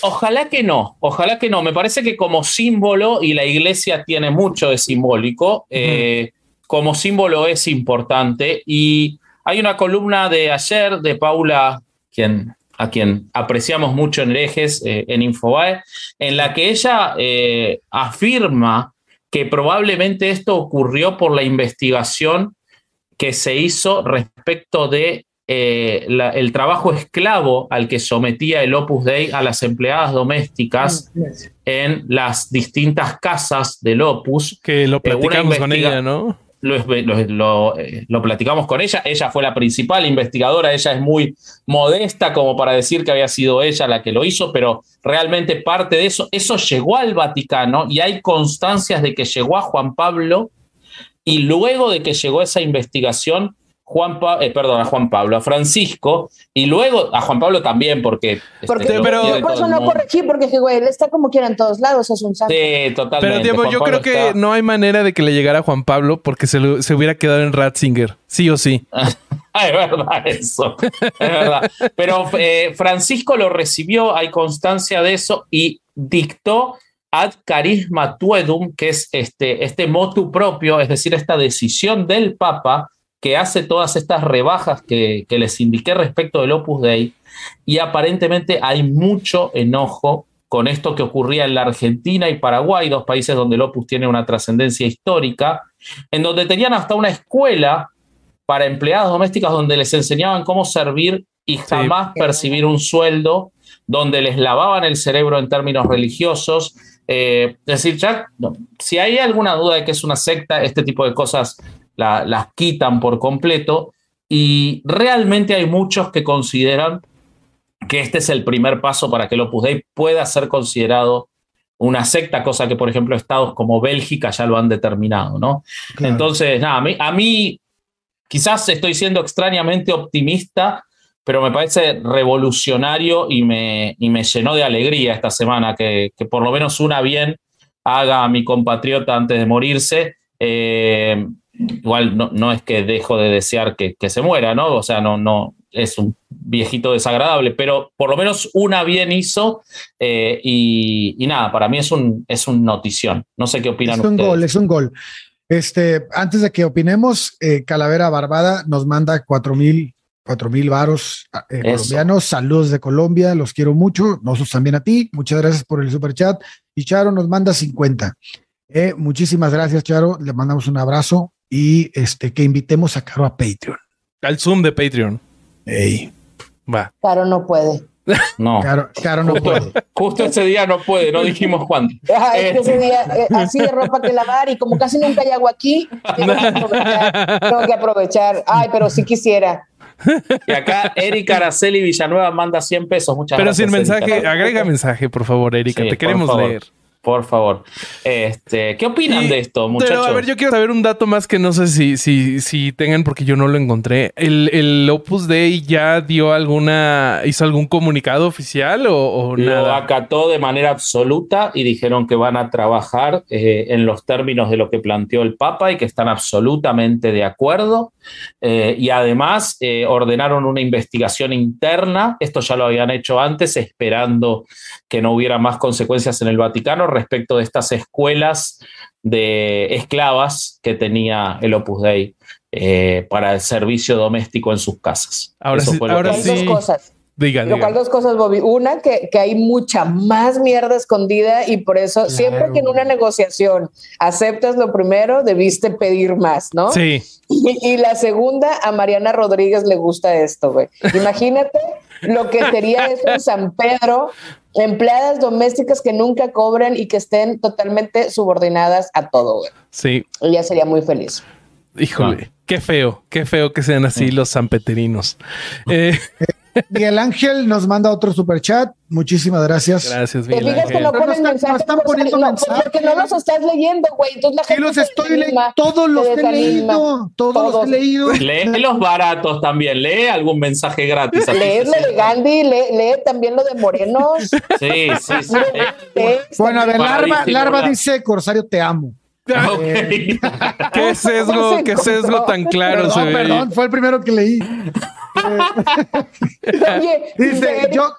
ojalá que no, ojalá que no. Me parece que como símbolo, y la iglesia tiene mucho de simbólico, eh, como símbolo es importante. Y hay una columna de ayer de Paula, quien, a quien apreciamos mucho en herejes, eh, en Infobae, en la que ella eh, afirma que probablemente esto ocurrió por la investigación que se hizo respecto de eh, el trabajo esclavo al que sometía el Opus Dei a las empleadas domésticas en las distintas casas del Opus. Que lo platicamos con ella, ¿no? lo, lo, eh, lo, platicamos con ella. Ella fue la principal investigadora, ella es muy modesta como para decir que había sido ella la que lo hizo, pero realmente parte de eso, eso llegó al Vaticano y hay constancias de que llegó a Juan Pablo y luego de que llegó esa investigación, Juan eh, perdón, a Juan Pablo, a Francisco, y luego a Juan Pablo también, porque. Este, porque pero, por eso no corregí, porque güey, él está como quiera en todos lados, es un santo. Sí, totalmente. Pero yo creo que no hay manera de que le llegara a Juan Pablo porque se, se hubiera quedado en Ratzinger, sí o sí. es verdad eso, es verdad. Pero eh, Francisco lo recibió, hay constancia de eso, y dictó ad carisma tuedum, que es este, este motu propio, es decir, esta decisión del Papa que hace todas estas rebajas que, les indiqué respecto del Opus Dei y aparentemente hay mucho enojo con esto que ocurría en la Argentina y Paraguay, dos países donde el Opus tiene una trascendencia histórica, en donde tenían hasta una escuela para empleadas domésticas donde les enseñaban cómo servir y jamás percibir un sueldo, donde les lavaban el cerebro en términos religiosos. Eh, es decir, ya, si hay alguna duda de que es una secta, este tipo de cosas las quitan por completo y realmente hay muchos que consideran que este es el primer paso para que el Opus Dei pueda ser considerado una secta, cosa que por ejemplo estados como Bélgica ya lo han determinado, ¿no? Entonces, nada, a mí, quizás estoy siendo extrañamente optimista, pero me parece revolucionario y me, y me llenó de alegría esta semana que, que, por lo menos una bien haga a mi compatriota antes de morirse. Eh, igual no, es que dejo de desear que, se muera, ¿no? O sea, no, no, es un viejito desagradable, pero por lo menos una bien hizo eh, y, nada, para mí es un, es un notición. No sé qué opinan es un gol, es un gol. Este, antes de que opinemos, eh, Calavera Barbada nos manda cuatro mil, cuatro mil varos eh, colombianos. Saludos de Colombia, los quiero mucho. Nosotros también a ti. Muchas gracias por el super chat. Y Charo nos manda 50. muchísimas gracias, Charo. Le mandamos un abrazo y este, que invitemos a Caro a Patreon. Al Zoom de Patreon. Ey. Va. Caro no puede. No. Caro, no puede. Justo ese día no puede, no dijimos cuándo. Este. ese día, eh, así de ropa que lavar y como casi nunca hay agua aquí, tengo que aprovechar. Tengo que aprovechar. Ay, pero si quisiera. Y acá Erika Araceli Villanueva manda 100 pesos. Muchas Pero gracias. Pero sin mensaje, agrega mensaje, por favor, Erika. Te queremos leer. Por favor. Este, ¿Qué opinan de esto, muchachos? Pero, a ver, yo quiero saber un dato más que no sé si, si, si tengan, porque yo no lo encontré. ¿El, el Opus Dei ya dio alguna, hizo algún comunicado oficial o, nada? Lo acató de manera absoluta y dijeron que van a trabajar eh, en los términos de lo que planteó el Papa y que están absolutamente de acuerdo. Eh, y además eh, ordenaron una investigación interna. Esto ya lo habían hecho antes, esperando que no hubiera más consecuencias en el Vaticano respecto de estas escuelas de esclavas que tenía el Opus Dei eh, para el servicio doméstico en sus casas. Ahora sí, ahora sí. Dos cosas. Diga, Lo cual dos cosas, Bobby. Una, que, que, hay mucha más mierda escondida y por eso siempre que en una negociación aceptas lo primero, debiste pedir más, ¿no? Sí. Y, la segunda, a Mariana Rodríguez le gusta esto, güey. Imagínate lo que sería eso en San Pedro, empleadas domésticas que nunca cobran y que estén totalmente subordinadas a todo, güey. Sí. Ella sería muy feliz. Híjole, qué feo, qué feo que sean así los sanpeterinos. Eh, Miguel Ángel nos manda otro super chat. Muchísimas gracias. Gracias, Miguel Ángel. que no ponen mensajes? están poniendo no, mensajes. Porque no los estás leyendo, güey. Entonces la gente los estoy leyendo. Todos los he leído. Todos, los he leído. Lee los baratos también. Lee algún mensaje gratis. Lee lo de Gandhi. Lee, también lo de Morenos. Sí, sí, sí. bueno, a ver, Larva, Larva dice, Corsario, te amo. Okay. ¿Qué sesgo, qué sesgo tan claro perdón, se ve? Perdón, fue el primero que leí. Oye, dice, yo,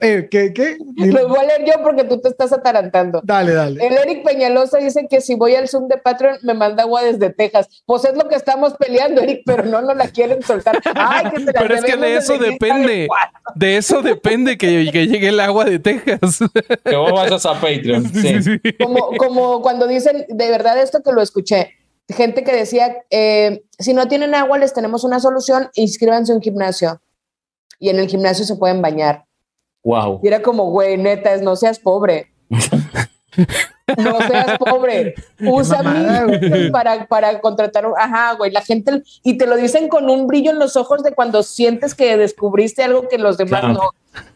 eh, ¿qué? qué? Lo voy a leer yo porque tú te estás atarantando. Dale, dale. El Eric Peñalosa dice que si voy al Zoom de Patreon me manda agua desde Texas. Pues es lo que estamos peleando, Eric, pero no nos la quieren soltar. Ay, que pero es que de eso depende. De, eso depende que, llegue el agua de Texas. Que vos vayas a Patreon. Sí. Como, como cuando dicen, de verdad esto que lo escuché gente que decía, eh, si no tienen agua, les tenemos una solución, inscríbanse a un gimnasio. Y en el gimnasio se pueden bañar. Wow. Y era como, güey, neta, no seas pobre. No seas pobre. Usa güey. para, para contratar. Ajá, güey. La gente. Y te lo dicen con un brillo en los ojos de cuando sientes que descubriste algo que los demás Claro. no.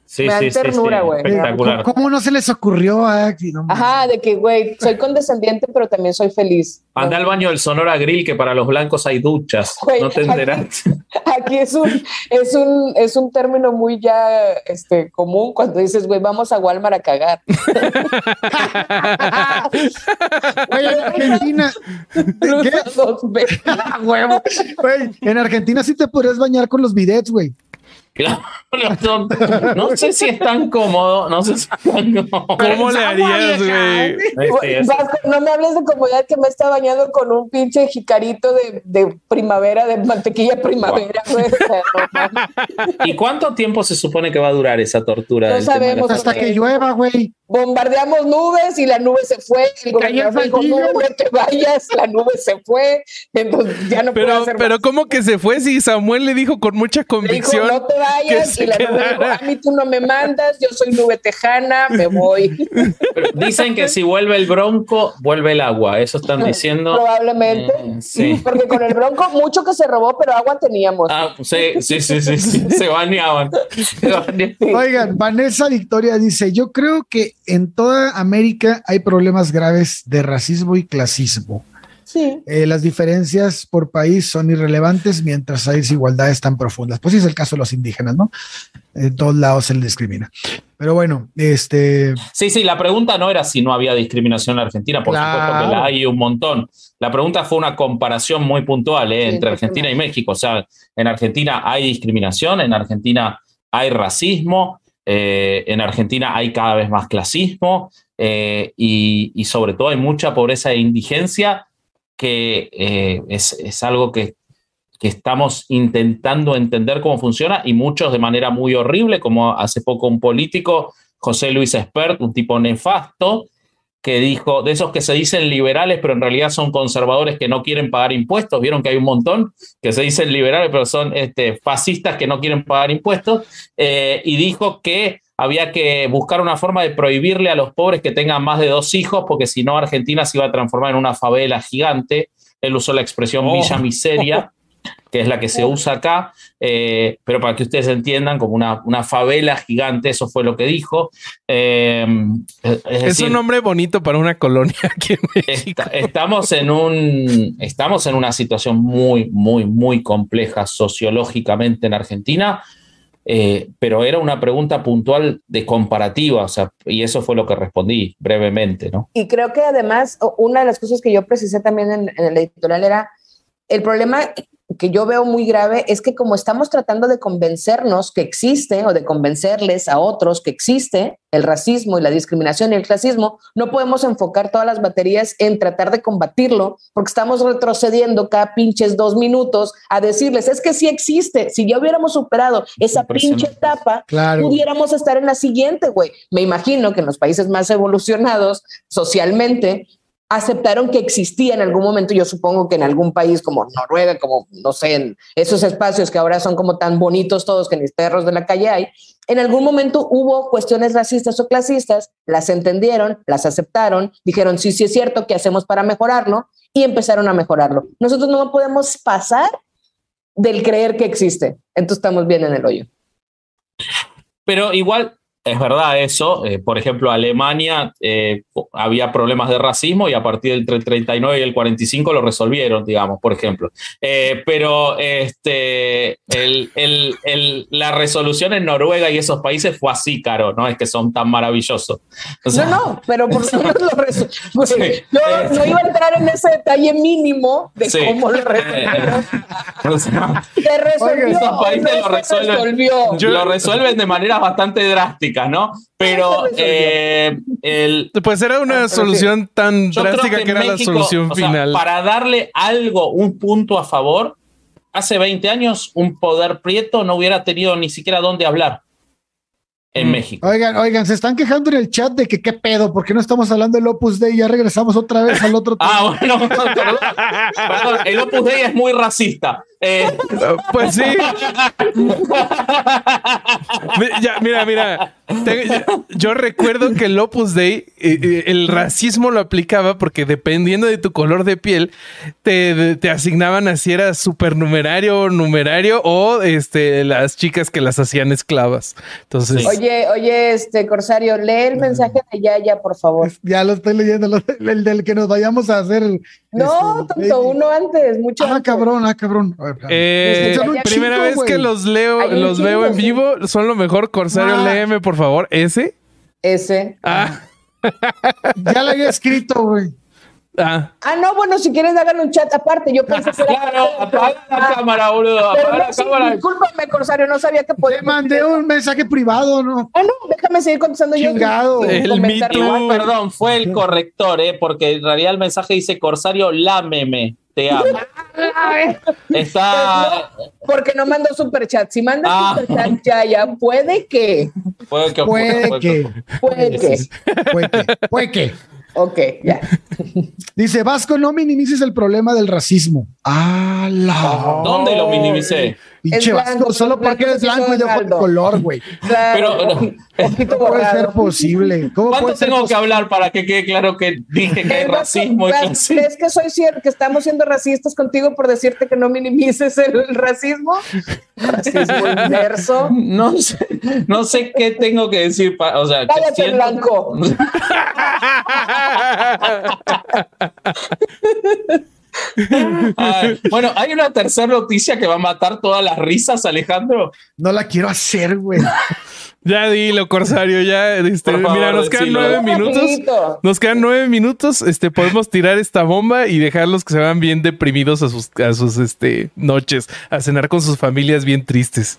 Sí, Me dan sí, sí, ternura, sí, güey. Espectacular. ¿Cómo, cómo no se les ocurrió? ah? Sí, no, Ajá, de que, güey, soy condescendiente, pero también soy feliz. Anda al baño del Sonora Grill, que para los blancos hay duchas. Güey, no te aquí- enteras. Aquí es un, es un, es un término muy ya este, común cuando dices, güey, vamos a Walmart a cagar. Güey, en Argentina, dos veces. Ah, huevo. Güey, en Argentina sí te podrías bañar con los bidets, güey. Claro, no, sé si es tan cómodo. No sé si es tan cómodo. ¿Cómo le harías, güey? Sí, no me hables de comodidad que me está bañando con un pinche jicarito de, de primavera, de mantequilla primavera, mames. ¿Y cuánto tiempo se supone que va a durar esa tortura? No sabemos. Hasta que llueva, güey. Bombardeamos nubes y la nube se fue. El gobernador dijo, no, no te vayas, la nube se fue. Entonces ya no puedo Pero, hacer pero más. ¿cómo que se fue si Samuel le dijo con mucha Le dijo, convicción? no te vayas, y la nube dijo, quedara. a mí tú no me mandas, yo soy nube tejana, me voy. Pero Dicen que si vuelve el bronco, vuelve el agua. Eso están diciendo. Probablemente. Mm, sí. Porque con el bronco, mucho que se robó, pero agua teníamos. Ah, sí, sí, sí, sí, sí, se bañaban. Se bañaban. Oigan, Vanessa Victoria dice, yo creo que en toda América hay problemas graves de racismo y clasismo. Sí. Eh, las diferencias por país son irrelevantes mientras hay desigualdades tan profundas. Pues sí es el caso de los indígenas, ¿no? En todos lados se les discrimina. Pero bueno, este, Sí, sí, la pregunta no era si no había discriminación en Argentina, por Claro. supuesto que la hay un montón. La pregunta fue una comparación muy puntual ¿eh? Sí, entre Argentina y México. O sea, en Argentina hay discriminación, en Argentina hay racismo, eh, en Argentina hay cada vez más clasismo eh, y, sobre todo hay mucha pobreza e indigencia que eh, es, es algo que, que estamos intentando entender cómo funciona y muchos de manera muy horrible, como hace poco un político, José Luis Espert, un tipo nefasto, que dijo, de esos que se dicen liberales, pero en realidad son conservadores que no quieren pagar impuestos, vieron que hay un montón que se dicen liberales, pero son este, fascistas que no quieren pagar impuestos, eh, y dijo que había que buscar una forma de prohibirle a los pobres que tengan más de dos hijos, porque si no Argentina se iba a transformar en una favela gigante. Él usó la expresión Oh. Villa Miseria, que es la que se usa acá, eh, pero para que ustedes entiendan, como una, una favela gigante, eso fue lo que dijo. Eh, es Es decir, un nombre bonito para una colonia aquí en México. Esta- estamos en un estamos en una situación muy muy muy compleja sociológicamente en Argentina eh, pero era una pregunta puntual de comparativa o sea y eso fue lo que respondí brevemente no Y creo que además, una de las cosas que yo precisé también en, en el editorial era el problema que yo veo muy grave es que como estamos tratando de convencernos que existe o de convencerles a otros que existe el racismo y la discriminación y el clasismo, no podemos enfocar todas las baterías en tratar de combatirlo porque estamos retrocediendo cada pinches dos minutos a decirles, es que sí existe, si ya hubiéramos superado esa pinche etapa, claro. pudiéramos estar en la siguiente, güey. Me imagino que en los países más evolucionados socialmente aceptaron que existía en algún momento, yo supongo que en algún país como Noruega, como no sé, en esos espacios que ahora son como tan bonitos todos que ni perros de la calle hay, en algún momento hubo cuestiones racistas o clasistas, las entendieron, las aceptaron, dijeron, sí, sí es cierto, ¿qué hacemos para mejorarlo? Y empezaron a mejorarlo. Nosotros no podemos pasar del creer que existe. Entonces estamos bien en el hoyo. pero igual es verdad eso eh, por ejemplo Alemania eh, había problemas de racismo y a partir del 39 y el 45 lo resolvieron digamos por ejemplo Eh, pero este el, el- el- la resolución en Noruega y esos países fue así caro no es que son tan maravillosos O sea, No, no, pero por lo menos lo Sí. Yo Eh, no iba a entrar en ese detalle mínimo de Sí. cómo lo resolvieron. o sea, Se resolvió. esos países lo resuelven. resolvió. Lo resuelven de maneras bastante drásticas, ¿no? Pero eh, el, Pues era una solución tan drástica que, era la solución o sea, final. para darle algo, un punto a favor, hace 20 años un poder prieto no hubiera tenido ni siquiera dónde hablar en Mm. México. Oigan, oigan, se están quejando en el chat de que qué pedo, ¿por qué no estamos hablando del Opus Dei? Ya regresamos otra vez al otro tema. Ah, bueno, perdón, perdón, el Opus Dei es muy racista. Eh, Pues sí. Ya, mira, mira. Yo recuerdo que el Opus Dei, eh, eh, el racismo lo aplicaba porque dependiendo de tu color de piel, te, asignaban a si eras supernumerario, numerario o este, las chicas que las hacían esclavas. Entonces. Oye, oye, este Corsario, lee el mensaje de Yaya, por favor. Ya lo estoy leyendo, lo- el del que nos vayamos a hacer. No, este, tonto, baby. uno antes, mucho Ah, antes. cabrón, ah, cabrón. Ver, eh, un primera vez que los leo, los veo en sí. vivo, son lo mejor. Corsario, Ah. léeme, por favor. ¿Ese? Ese. Ah, Ya lo había escrito, güey. Ah. Ah, no, bueno, si quieres hagan un chat aparte. Yo pensé que era claro, apaga la Ah, cámara, boludo. Apaga no, la sí, cámara. discúlpame, Corsario, no sabía que podía Te mandé un mensaje privado, ¿no? Ah, no, déjame seguir contestando yo. Chingado. El Too. igual. Igual, perdón, fue el corrector, ¿eh? porque en realidad el mensaje dice Corsario, lámeme, te amo. Está. Porque no mandó superchat. Si manda Ah. superchat, Yaya, puede que. Puede que Puede puede que, Puede que. puede que, puede que. Ok, ya. Dice, Vasco, no minimices el problema del racismo. Ah, la. ¿Dónde lo minimicé? Pinche Vasco, blanco, solo porque eres blanco, blanco y ojo de color, güey. Claro, Pero- ¿Cómo puede ser posible? ¿Cómo ¿Cuánto puede ser tengo que hablar para que quede claro que dije que hay racismo y clasismo? ¿Crees que soy cierto que estamos siendo racistas contigo por decirte que no minimices el, racismo? Racismo inverso. No sé, no sé qué tengo que decir. pa- o sea, que Cállate, siento- blanco. Ay, bueno, hay una tercera noticia que va a matar todas las risas, Alejandro. No la quiero hacer, güey. Ya dilo, Corsario, ya. este, favor, mira, nos quedan decilo. nueve minutos. Nos quedan nueve minutos. Este, podemos tirar esta bomba y dejarlos que se van bien deprimidos a sus, a sus este, noches, a cenar con sus familias bien tristes.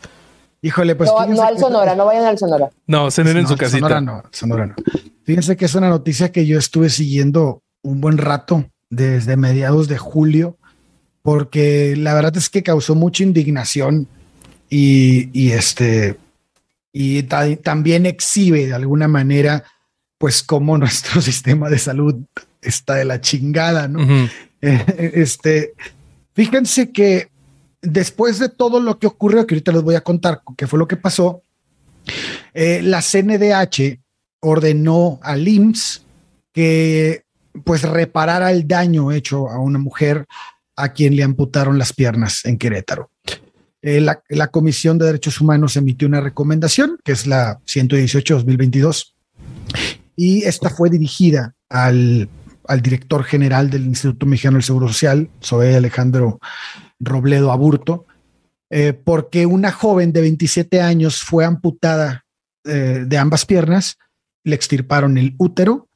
Híjole, pues. No, no al que- Sonora, no vayan al Sonora. No, cenen en No, su casita. Sonora no, Sonora no. Fíjense que es una noticia que yo estuve siguiendo un buen rato desde mediados de julio, porque la verdad es que causó mucha indignación y, y este y ta- también exhibe de alguna manera, pues, cómo nuestro sistema de salud está de la chingada, ¿no? Eh, este, fíjense que después de todo lo que ocurrió, que ahorita les voy a contar qué fue lo que pasó, eh, la CNDH ordenó al IMSS que pues reparara el daño hecho a una mujer a quien le amputaron las piernas en Querétaro. Eh, la, la Comisión de Derechos Humanos emitió una recomendación, que es la 118-2022, y esta fue dirigida al, al director general del Instituto Mexicano del Seguro Social, Zoe Alejandro Robledo Aburto, eh, porque una joven de 27 años fue amputada eh, de ambas piernas, le extirparon el útero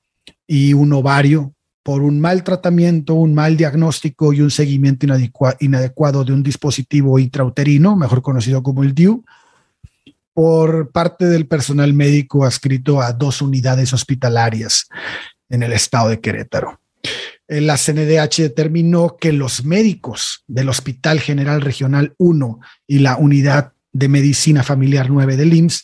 y un ovario por un mal tratamiento, un mal diagnóstico y un seguimiento inadecua- inadecuado de un dispositivo intrauterino, mejor conocido como el DIU, por parte del personal médico adscrito a dos unidades hospitalarias en el estado de Querétaro. Eh, La CNDH determinó que los médicos del Hospital General Regional 1 y la Unidad de Medicina Familiar 9 del IMSS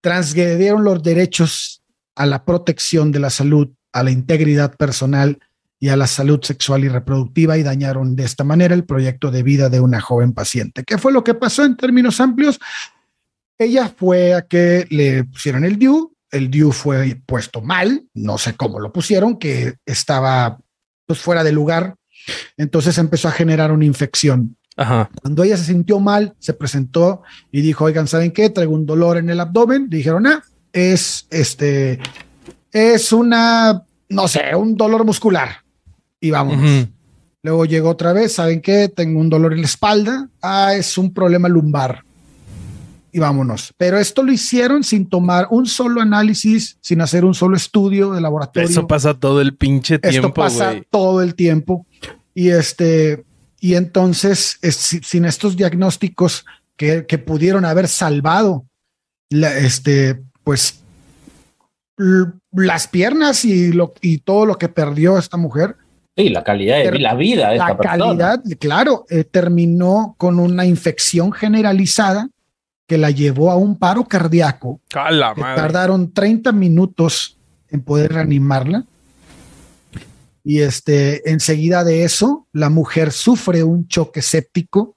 transgredieron los derechos a la protección de la salud, a la integridad personal y a la salud sexual y reproductiva y dañaron de esta manera el proyecto de vida de una joven paciente. ¿Qué fue lo que pasó en términos amplios? Ella fue a que le pusieron el DIU, el DIU fue puesto mal, no sé cómo lo pusieron, que estaba pues fuera de lugar, entonces empezó a generar una infección Ajá. cuando ella se sintió mal, se presentó y dijo, oigan, ¿saben qué? Traigo un dolor en el abdomen. Dijeron, ah, es este, es una, no sé, un dolor muscular. Y vámonos. Luego llegó otra vez, ¿saben qué? Tengo un dolor en la espalda. Ah, es un problema lumbar. Y vámonos. Pero esto lo hicieron sin tomar un solo análisis, sin hacer un solo estudio de laboratorio. Eso pasa todo el pinche Esto tiempo, pasa güey. todo el tiempo. Y este, y entonces, es- si- sin estos diagnósticos que, que pudieron haber salvado la- este, pues las piernas y lo y todo lo que perdió esta mujer, Sí, la calidad de la vida de esta la persona. calidad, claro, eh, terminó con una infección generalizada que la llevó a un paro cardíaco que madre. tardaron 30 minutos en poder reanimarla. Y este, enseguida de eso, la mujer sufre un choque séptico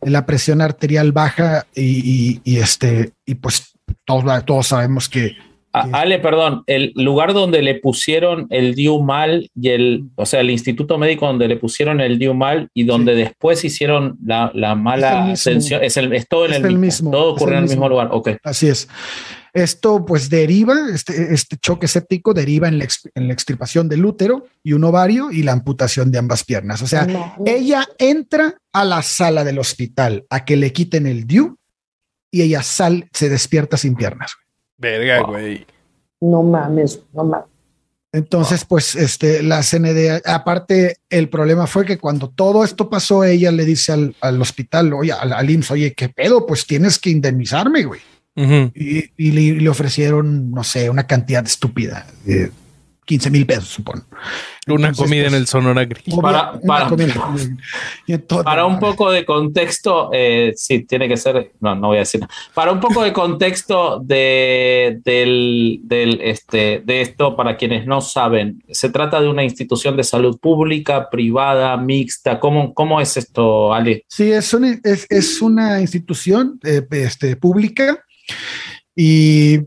la presión arterial baja y, y este, y pues todos, todos sabemos que Ale, perdón, el lugar donde le pusieron el DIU mal y el, o sea, el instituto médico donde le pusieron el DIU mal y donde después hicieron la, mala atención, es, el, es todo en el, mismo, todo ocurrió en el mismo lugar. Ok. Así es. Esto pues deriva, este, este choque séptico deriva en la, en la, extirpación del útero y un ovario y la amputación de ambas piernas. O sea, ella entra a la sala del hospital a que le quiten el DIU y ella sal, se despierta sin piernas. Verga, güey. No mames, no mames. Entonces, pues, este, la CND, aparte, el problema fue que cuando todo esto pasó, ella le dice al, hospital, oye, al, al, IMSS, oye, ¿qué pedo? Pues tienes que indemnizarme, güey. Y, le, ofrecieron, no sé, una cantidad estúpida. de 15 mil pesos, supongo. Una comida en el Sonora Gris. Para, para, un poco de contexto, eh, sí, tiene que ser, no, no voy a decir nada. Para un poco de contexto de, del, del, este, de esto, para quienes no saben, se trata de una institución de salud pública, privada, mixta. ¿Cómo, cómo es esto, Ale? Sí, es una, es, es una institución eh, este, pública y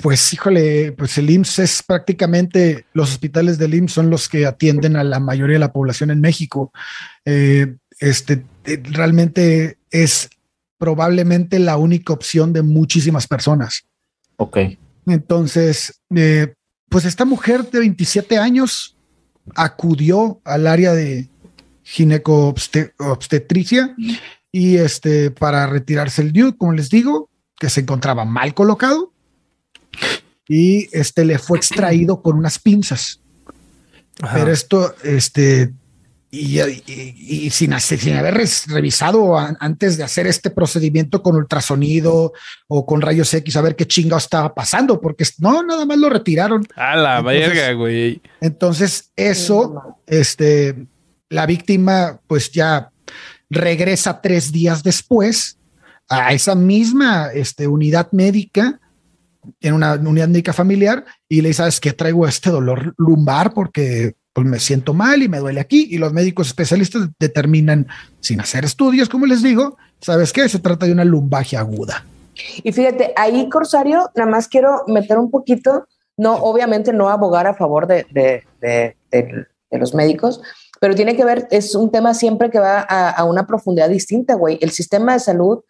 pues híjole, pues el IMSS es prácticamente, los hospitales del IMSS son los que atienden a la mayoría de la población en México. Eh, este eh, realmente es probablemente la única opción de muchísimas personas. Ok. Entonces, eh, pues esta mujer de 27 años acudió al área de gineco-obstetricia y este para retirarse el DUE, como les digo, que se encontraba mal colocado y este le fue extraído con unas pinzas. Pero esto, este, y, sin, sin haber revisado antes de hacer este procedimiento con ultrasonido o con rayos X, a ver qué chingado estaba pasando, porque no, nada más lo retiraron. A la verga, güey. Entonces, eso, este, la víctima, pues ya regresa tres días después a esa misma este, unidad médica en una unidad médica familiar y le dice, ¿sabes qué? Traigo este dolor lumbar porque pues me siento mal y me duele aquí y los médicos especialistas determinan sin hacer estudios, como les digo, ¿sabes qué? Se trata de una lumbagia aguda. Y fíjate, ahí Corsario, nada más quiero meter un poquito, no, obviamente no abogar a favor de, de, de, de los médicos, pero tiene que ver, es un tema siempre que va a, a una profundidad distinta, güey. El sistema de salud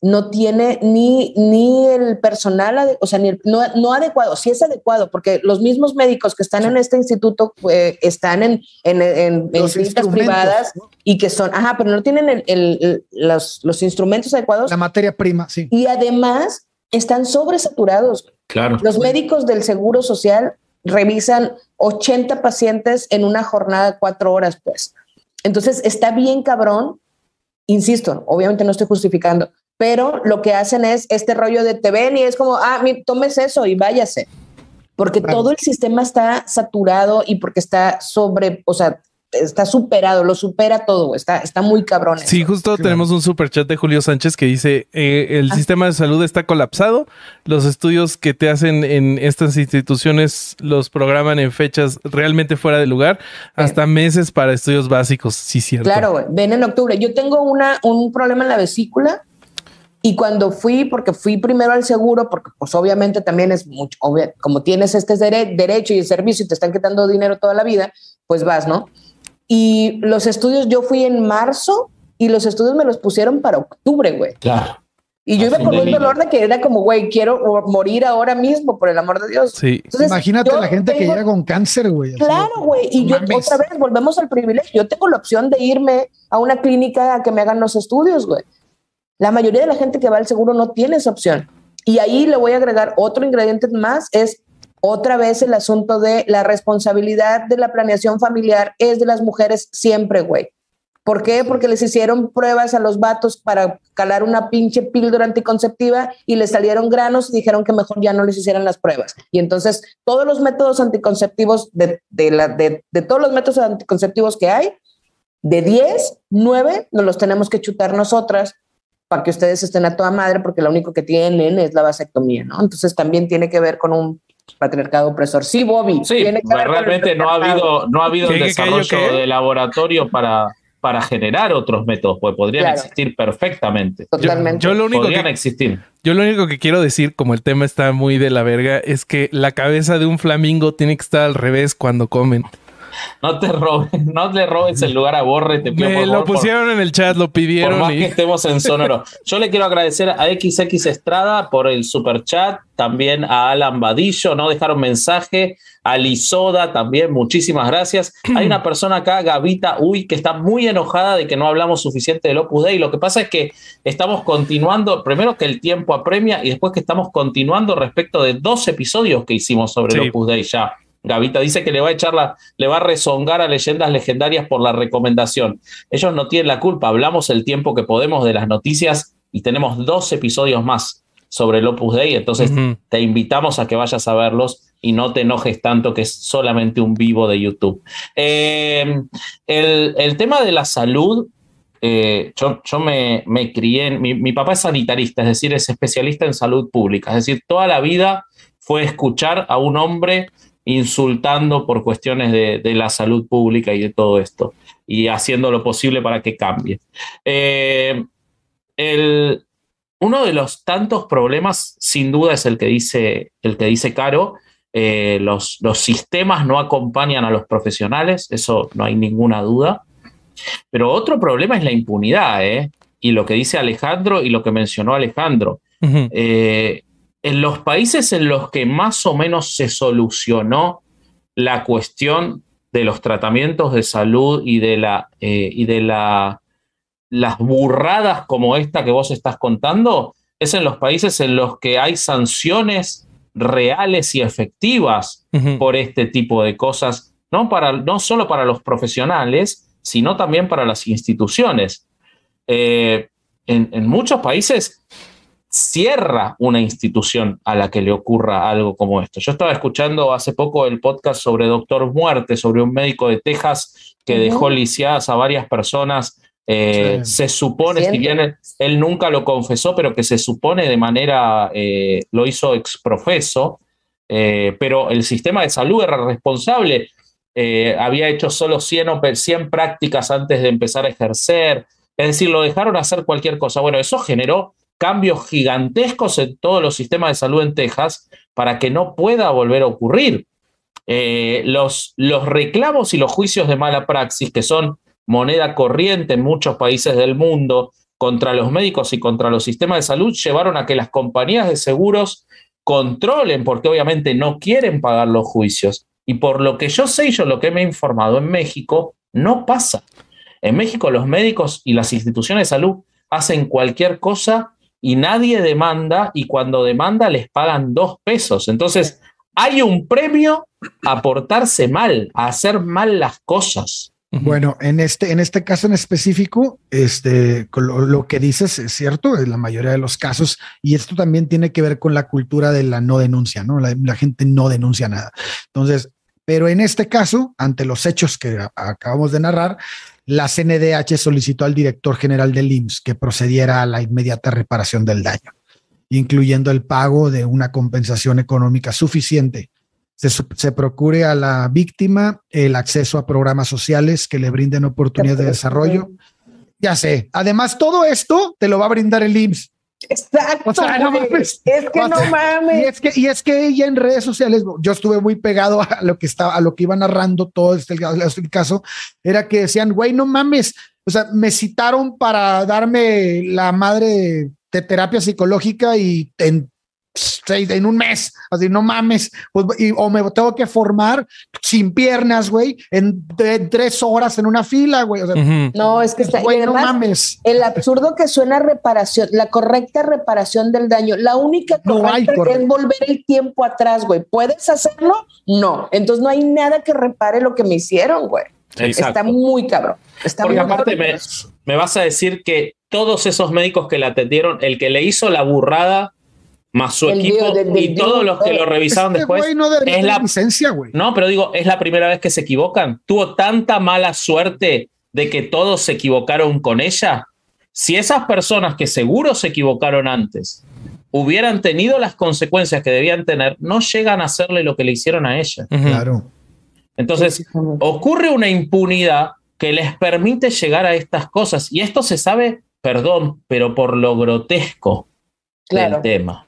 no tiene ni, ni el personal, o sea, ni no, no, adecuado, sí es adecuado, porque los mismos médicos que están en este instituto eh, están en, en, en, clínicas privadas y que son, ajá, pero no tienen el, el, los, los, instrumentos adecuados. La materia prima, sí. Y además están sobresaturados. Claro. Los médicos del Seguro Social revisan 80 pacientes en una jornada de cuatro horas, pues. Entonces, está bien cabrón insisto, obviamente no estoy justificando, pero lo que hacen es este rollo de te ven y es como, ah, tomes eso y váyase. Porque todo el sistema está saturado y porque está sobre, o sea, está superado, lo supera todo, está, está muy cabrón. Sí, justo tenemos un super chat de Julio Sánchez que dice, eh, el ah. sistema de salud está colapsado, los estudios que te hacen en estas instituciones los programan en fechas realmente fuera de lugar, hasta meses para estudios básicos, sí, cierto. Claro, ven en octubre. Yo tengo una, un problema en la vesícula y cuando fui, porque fui primero al seguro, porque pues obviamente también es mucho, como tienes este derecho y el servicio y te están quitando dinero toda la vida, pues vas, ¿no? Y los estudios, yo fui en marzo y los estudios me los pusieron para octubre, güey. Claro. Y yo iba con un dolor de que era como, güey, quiero morir ahora mismo, por el amor de Dios. Sí. Imagínate la gente que llega con cáncer, güey. Claro, güey. Y yo otra vez volvemos al privilegio. Yo tengo la opción de irme a una clínica a que me hagan los estudios, güey. La mayoría de la gente que va al seguro no tiene esa opción. Y ahí le voy a agregar otro ingrediente más, es otra vez el asunto de la responsabilidad de la planeación familiar es de las mujeres siempre, güey. ¿Por qué? Porque les hicieron pruebas a los vatos para calar una pinche píldora anticonceptiva y les salieron granos y dijeron que mejor ya no les hicieran las pruebas. Y entonces todos los métodos anticonceptivos, de, de, de todos los métodos anticonceptivos que hay, de 10, 9 nos los tenemos que chutar nosotras para que ustedes estén a toda madre, porque lo único que tienen es la vasectomía, ¿no? Entonces también tiene que ver con un patriarcado opresor. Sí, Bobby. Sí, realmente no ha habido, no ha habido el desarrollo de laboratorio para, para generar otros métodos, porque podrían Claro. existir perfectamente. Totalmente. Yo lo único Podrían que existir. Yo lo único que quiero decir, como el tema está muy de la verga, es que la cabeza de un flamingo tiene que estar al revés cuando comen. No te robes, no le robes el lugar a Borre, te pido Me por lo favor, por- pusieron en el chat, lo Por pidieron más que estemos en Sonoro. Yo le quiero agradecer a XX Estrada por el super chat, también a Alan Vadillo, no dejaron mensaje, a Lisoda también, muchísimas gracias. Hay una persona acá, Gavita Uy, que está muy enojada de que no hablamos suficiente del Opus Dei. Lo que pasa es que estamos continuando, primero que el tiempo apremia y después que estamos continuando respecto de dos episodios que hicimos sobre Sí. el Opus Dei ya. Gavita dice que le va a echar la, le va a rezongar a leyendas legendarias por la recomendación. Ellos no tienen la culpa, hablamos el tiempo que podemos de las noticias y tenemos dos episodios más sobre el Opus Dei, entonces te invitamos a que vayas a verlos y no te enojes tanto que es solamente un vivo de YouTube. Eh, el, el tema de la salud, eh, yo, yo me, me crié, en- mi, mi papá es sanitarista, es decir, es especialista en salud pública, es decir, toda la vida fue escuchar a un hombre insultando por cuestiones de, de la salud pública y de todo esto, y haciendo lo posible para que cambie. Eh, el, uno de los tantos problemas, sin duda, es el que dice, el que dice Caro. Eh, los, los sistemas no acompañan a los profesionales, eso no hay ninguna duda. Pero otro problema es la impunidad, ¿eh? Y lo que dice Alejandro y lo que mencionó Alejandro. Eh, en los países en los que más o menos se solucionó la cuestión de los tratamientos de salud y de la eh, y de la las burradas como esta que vos estás contando es en los países en los que hay sanciones reales y efectivas por este tipo de cosas, no, para, no solo para los profesionales, sino también para las instituciones. Eh, en, en muchos países cierra una institución a la que le ocurra algo como esto. Yo estaba escuchando hace poco el podcast sobre Doctor Muerte, sobre un médico de Texas que dejó lisiadas a varias personas. Eh, Sí. Se supone, si Siento. bien él, él nunca lo confesó, pero que se supone de manera, eh, lo hizo exprofeso, eh, pero el sistema de salud era responsable. Eh, había hecho solo 100, o 100 prácticas antes de empezar a ejercer. Es decir, lo dejaron hacer cualquier cosa. Bueno, eso generó cambios gigantescos en todos los sistemas de salud en Texas para que no pueda volver a ocurrir. Eh, los, los reclamos y los juicios de mala praxis, que son moneda corriente en muchos países del mundo, contra los médicos y contra los sistemas de salud, llevaron a que las compañías de seguros controlen, porque obviamente no quieren pagar los juicios. Y por lo que yo sé y yo lo que me he informado en México, no pasa. En México los médicos y las instituciones de salud hacen cualquier cosa y nadie demanda y cuando demanda les pagan dos pesos. Entonces hay un premio a portarse mal, a hacer mal las cosas. Bueno, en este, en este caso en específico, este, lo, lo que dices es cierto, en la mayoría de los casos, y esto también tiene que ver con la cultura de la no denuncia, ¿no? La, la gente no denuncia nada. Entonces, pero en este caso, ante los hechos que a- acabamos de narrar, la CNDH solicitó al director general del IMSS que procediera a la inmediata reparación del daño, incluyendo el pago de una compensación económica suficiente se, procure a la víctima el acceso a programas sociales que le brinden oportunidades de desarrollo. Ya sé. Además, todo esto te lo va a brindar el IMSS. Exacto. O sea, no mames. Es que O no sea, Y mames. es que, y es que ella en redes sociales, yo estuve muy pegado a lo que estaba, a lo que iba narrando todo este, este caso, era que decían, güey, no mames. O sea, me citaron para darme la madre de terapia psicológica y en seis, en un mes, así no mames, pues, y- o me tengo que formar sin piernas, güey, en, de- tres horas en una fila, güey. O sea, Ujú. No, es que está. no mames. el absurdo que suena reparación, la correcta reparación del daño, la única No hay correcta es volver el tiempo atrás, güey. ¿Puedes hacerlo? No. Entonces no hay nada que repare lo que me hicieron, güey. Está muy cabrón. Está Porque muy aparte cabrón. me, me vas a decir que todos esos médicos que la atendieron, el que le hizo la burrada, más su El equipo video del- del y todos los que lo revisaron Este después, no debería es la- licencia, güey. No, pero digo, es la primera vez que se equivocan. Tuvo tanta mala suerte de que todos se equivocaron con ella. Si esas personas que seguro se equivocaron antes hubieran tenido las consecuencias que debían tener, no llegan a hacerle lo que le hicieron a ella. Claro. Entonces, ocurre una impunidad que les permite llegar a estas cosas. Y esto se sabe, perdón, pero por lo grotesco del tema.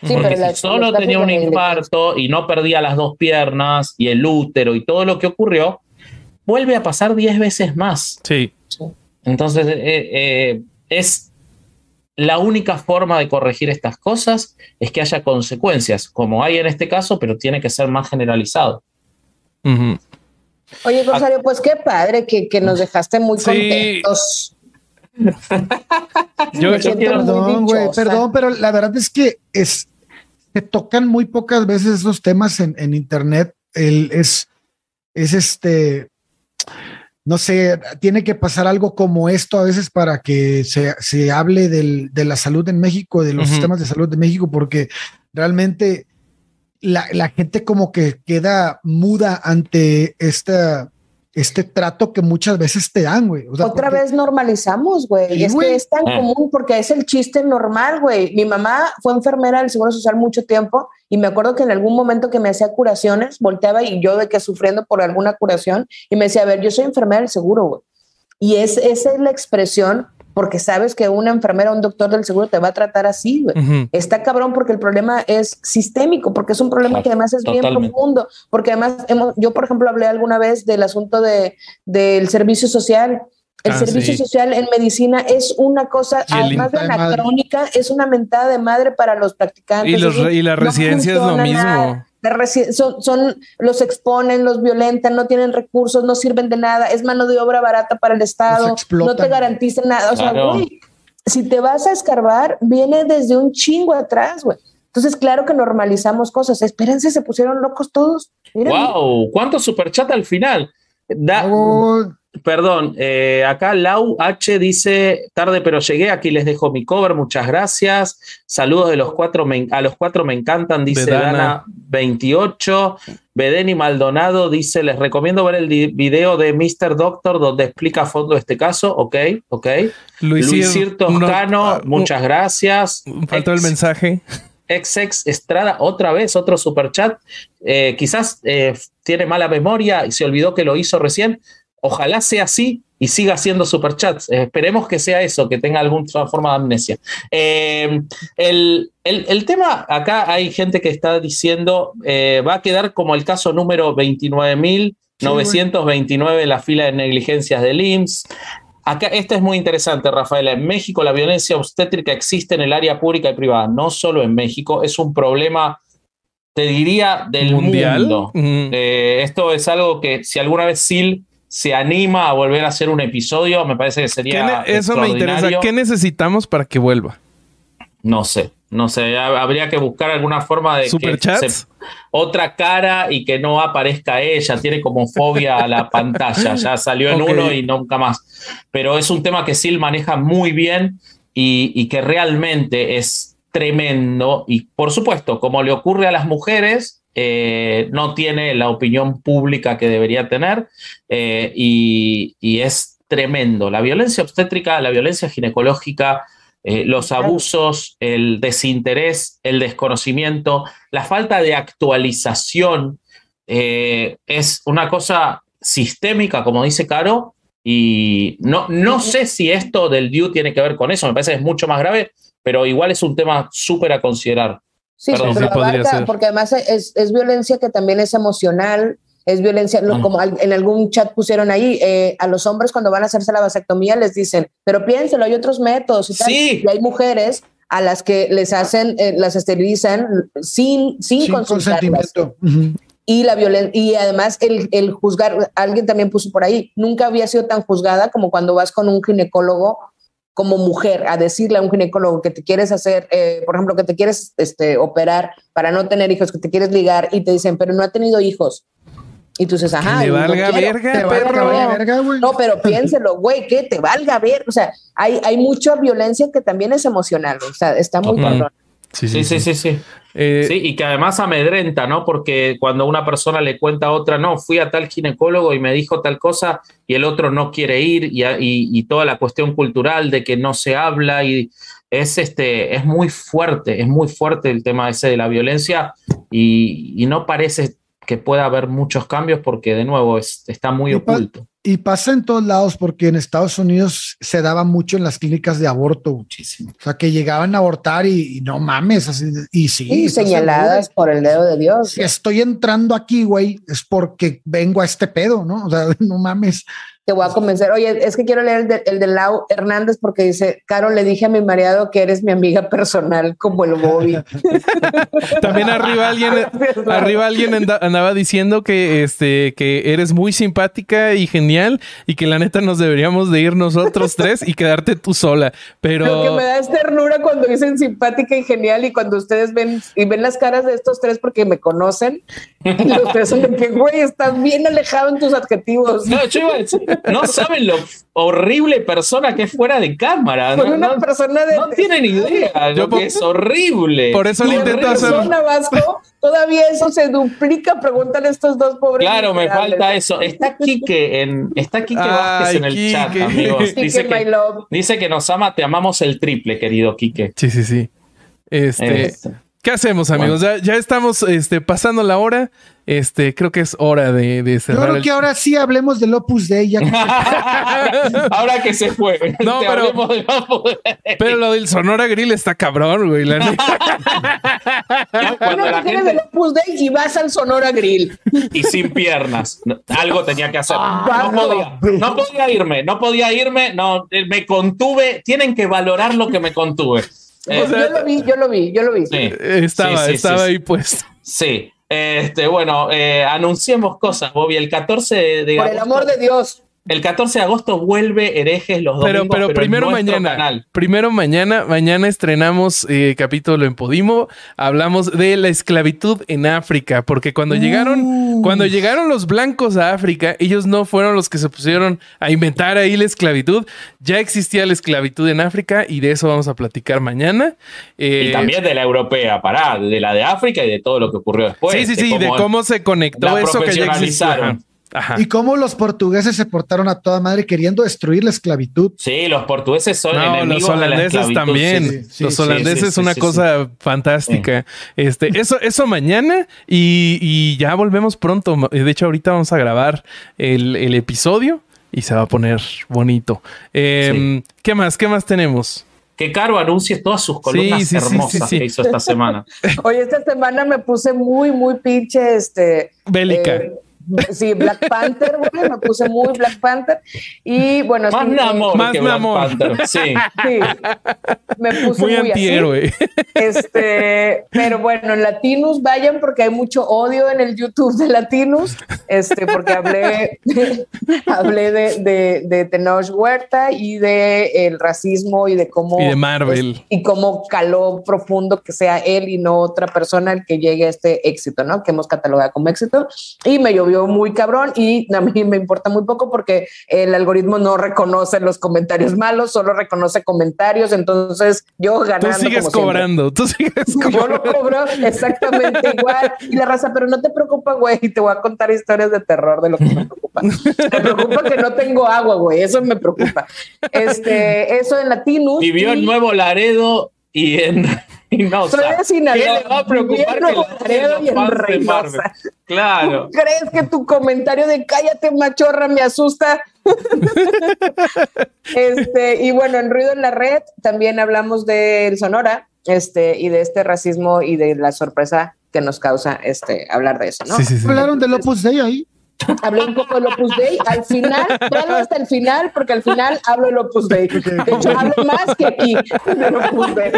Porque si solo tenía un infarto y no perdía las dos piernas y el útero y todo lo que ocurrió, vuelve a pasar diez veces más. Sí. Entonces, eh, eh, es la única forma de corregir estas cosas es que haya consecuencias, como hay en este caso, pero tiene que ser más generalizado. Oye, Rosario, pues qué padre que, nos dejaste muy contentos. Yo, perdón, güey, perdón, pero la verdad es que es, se tocan muy pocas veces esos temas en, en internet. El, es, es este, no sé, tiene que pasar algo como esto a veces para que se, se hable del, de la salud en México, de los sistemas de salud de México, porque realmente la, la, gente como que queda muda ante esta, este trato que muchas veces te dan, güey. Otra vez normalizamos, güey. y es que es tan ah. común porque es el chiste normal, güey. Mi mamá fue enfermera del Seguro Social mucho tiempo y me acuerdo que en algún momento que me hacía curaciones, volteaba y yo de que sufriendo por alguna curación y me decía, a ver, yo soy enfermera del seguro, güey. Y es, esa es la expresión porque sabes que una enfermera o un doctor del seguro te va a tratar así, güey. Está cabrón porque el problema es sistémico, porque es un problema que además es bien profundo, porque además hemos, yo, por ejemplo, hablé alguna vez del asunto de, del servicio social. El ah, servicio social en medicina es una cosa, además de anacrónica, es una mentada de madre para los practicantes. Y, los, y la residencia es lo mismo son, son, los exponen, los violentan, no tienen recursos, no sirven de nada, es mano de obra barata para el Estado, no te garantizan nada. O sea, güey, si te vas a escarbar, viene desde un chingo atrás, güey. Entonces, claro que normalizamos cosas. Espérense, se pusieron locos todos. ¡Wow! ¿Cuánto superchat al final? Da, Perdón, eh, acá Lau H dice, tarde pero llegué, aquí les dejo mi cover, muchas gracias. Saludos de los cuatro, a los cuatro me encantan, dice Dana 28. Bedeni Maldonado dice, les recomiendo ver el video de Mr. Doctor donde explica a fondo este caso. Ok, ok. Luisir, Toscano, ah, muchas gracias. Faltó el mensaje. XX Estrada, otra vez, otro superchat. Eh, quizás eh, tiene mala memoria y se olvidó que lo hizo recién. Ojalá sea así y siga haciendo superchats. Eh, esperemos que sea eso, que tenga alguna forma de amnesia. Eh, el, tema, acá hay gente que está diciendo, eh, va a quedar como el caso número 29.929 en la fila de negligencias del IMSS. Acá, este es muy interesante, Rafaela. En México la violencia obstétrica existe en el área pública y privada, no solo en México, es un problema te diría del Mundial. mundo. esto es algo que si alguna vez SIL se anima a volver a hacer un episodio, me parece que sería. Eso me interesa. ¿Qué necesitamos para que vuelva? No sé, no sé. Habría que buscar alguna forma de. ¿Superchats? otra cara y que no aparezca ella. Tiene como fobia a la pantalla. Ya salió en uno y nunca más. Pero es un tema que Sil maneja muy bien y, y que realmente es tremendo. Y por supuesto, como le ocurre a las mujeres, eh, no tiene la opinión pública que debería tener eh, y, es tremendo. La violencia obstétrica, la violencia ginecológica, eh, los abusos, el desinterés, el desconocimiento, la falta de actualización es una cosa sistémica, como dice Caro, y no, no sé si esto del DIU tiene que ver con eso, me parece que es mucho más grave, pero igual es un tema súper a considerar. Sí, pero porque además es, es, violencia que también es emocional, es violencia, como en algún chat pusieron ahí, eh, a los hombres cuando van a hacerse la vasectomía les dicen, pero piénselo, hay otros métodos y, tal. y hay mujeres a las que les hacen, eh, las esterilizan sin, sin, sin consentimiento. Y, la y además el, el juzgar, alguien también puso por ahí, nunca había sido tan juzgada como cuando vas con un ginecólogo como mujer a decirle a un ginecólogo que te quieres hacer, eh, por ejemplo, que te quieres este, operar para no tener hijos, que te quieres ligar y te dicen, pero no ha tenido hijos. Y tú dices, ajá. Te valga verga, perro. no, pero piénselo, güey, que te valga ver. O sea, hay, hay mucha violencia que también es emocional. O sea, está muy Sí, sí, sí, sí. Eh, sí. y que además amedrenta, ¿no? Porque cuando una persona le cuenta a otra, no, fui a tal ginecólogo y me dijo tal cosa y el otro no quiere ir y, y, toda la cuestión cultural de que no se habla y es, este, es muy fuerte, es muy fuerte el tema ese de la violencia y, y no parece que pueda haber muchos cambios porque de nuevo está muy oculto. Y pasa en todos lados porque en Estados Unidos se daba mucho en las clínicas de aborto. Muchísimo. O sea, que llegaban a abortar y, y no mames, así, y sí. Y señaladas seguro. por el dedo de Dios. Si estoy entrando aquí, güey, es porque vengo a este pedo, ¿no? O sea, no mames. Te voy a convencer. Oye, es que quiero leer el de, el de Lau Hernández porque dice, Caro, le dije a mi mareado que eres mi amiga personal como el Bobby. También arriba alguien, arriba alguien anda- andaba diciendo que este que eres muy simpática y genial y que la neta nos deberíamos de ir nosotros tres y quedarte tú sola. Pero Lo que me da es ternura cuando dicen simpática y genial y cuando ustedes ven y ven las caras de estos tres porque me conocen y los tres son de que, güey, estás bien alejado en tus adjetivos. No, yo iba a decir, no saben lo horrible persona que es fuera de cámara. No, una no- persona de... no tienen idea. Yo Lo que es horrible. Por eso le de intento hacer- Vasco, todavía eso se duplica, pregúntale a estos dos pobres. Claro, me falta eso. Está Quique en, está Quique Ay, Vázquez en el Quique. chat, amigos. Quique, Dice my que, love. dice que nos ama, te amamos el triple, querido Quique. sí, sí, sí. Este, Este. ¿Qué hacemos, amigos? Ya, ya estamos este, pasando la hora. Este, creo que es hora de, de Yo cerrar. creo el- que ahora sí hablemos del Opus Dei. Ya Ahora que se fue. No, te pero- de. Pero lo del Sonora Grill está cabrón, güey. la neta. Cuando Bueno, la tienes gente- el Opus Dei y vas al Sonora Grill. y sin piernas. No, Algo tenía que hacer. Ah, No podía, no podía irme, no podía irme, no, eh, me contuve. Tienen que valorar lo que me contuve. Eh, yo lo vi, yo lo vi, yo lo vi. sí, Estaba, sí, sí, estaba sí, ahí sí. puesto. Sí. Este, bueno, eh, anunciemos cosas, Bobby. El 14 de, de Por el amor de Dios. El 14 de agosto vuelve Herejes los domingos, pero, pero, primero mañana. canal. Primero mañana. Mañana estrenamos eh, capítulo en Podimo. Hablamos de la esclavitud en África. Porque cuando llegaron, cuando llegaron los blancos a África, ellos no fueron los que se pusieron a inventar ahí la esclavitud. Ya existía la esclavitud en África y de eso vamos a platicar mañana. Eh, Y también de la europea, pará, de la de África y de todo lo que ocurrió después. sí, sí, sí, de cómo se conectó la eso que ya existía. Ajá. y cómo los portugueses se portaron a toda madre queriendo destruir la esclavitud. Sí, los portugueses son No, enemigos los de la holandeses esclavitud, también. sí, sí, los sí, holandeses sí, es sí, una sí, cosa fantástica. Este, eso, eso mañana y, y ya volvemos pronto. De hecho, ahorita vamos a grabar el, el episodio y se va a poner bonito. Eh, ¿Qué más? ¿Qué más tenemos? Que Caro anuncie todas sus columnas Sí, sí, sí, hermosas sí, sí. que hizo esta semana. Oye, esta semana me puse muy, muy pinche, este... Bélica. eh, sí, Black Panther, güey, me puse muy Black Panther. Y bueno, Más sí, Namor Más que Black Namor. Panther. Sí. sí, me puse Muy muy, así. antihéroe. Este, pero bueno, en Latinus vayan porque hay mucho odio en el YouTube de Latinus, este, porque hablé, hablé de, de, de Tenoch Huerta y de el racismo y de cómo Y de Marvel. y cómo caló profundo que sea él y no otra persona el que llegue a este éxito, ¿no? Que hemos catalogado como éxito. Y me llovió muy cabrón y a mí me importa muy poco porque el algoritmo no reconoce los comentarios malos, solo reconoce comentarios. Entonces yo Tú ganando. sigues como siempre. cobrando. Tú sigues Yo lo cobrando. cobro exactamente igual. Y la raza, pero no te preocupa, güey. Te voy a contar historias de terror de lo que me preocupa. Me preocupa que no tengo agua, güey. Eso me preocupa. Este, eso en Latinus. Vivió en y- Nuevo Laredo y en Reynosa. Soy de Sinaloa. ¿Qué le va a preocupar que Laredo y en Reynosa. Claro. ¿Crees que tu comentario de cállate machorra me asusta? este, y bueno, en Ruido en la Red también hablamos del Sonora, este, y de este racismo y de la sorpresa que nos causa este hablar de eso, ¿no? Sí, sí, sí. Hablaron del Opus Dei ahí. Hablé un poco del Opus Dei. Al final, véanlo hasta el final, porque al final hablo del Opus Dei. De hecho, hablo más que aquí del Opus Dei.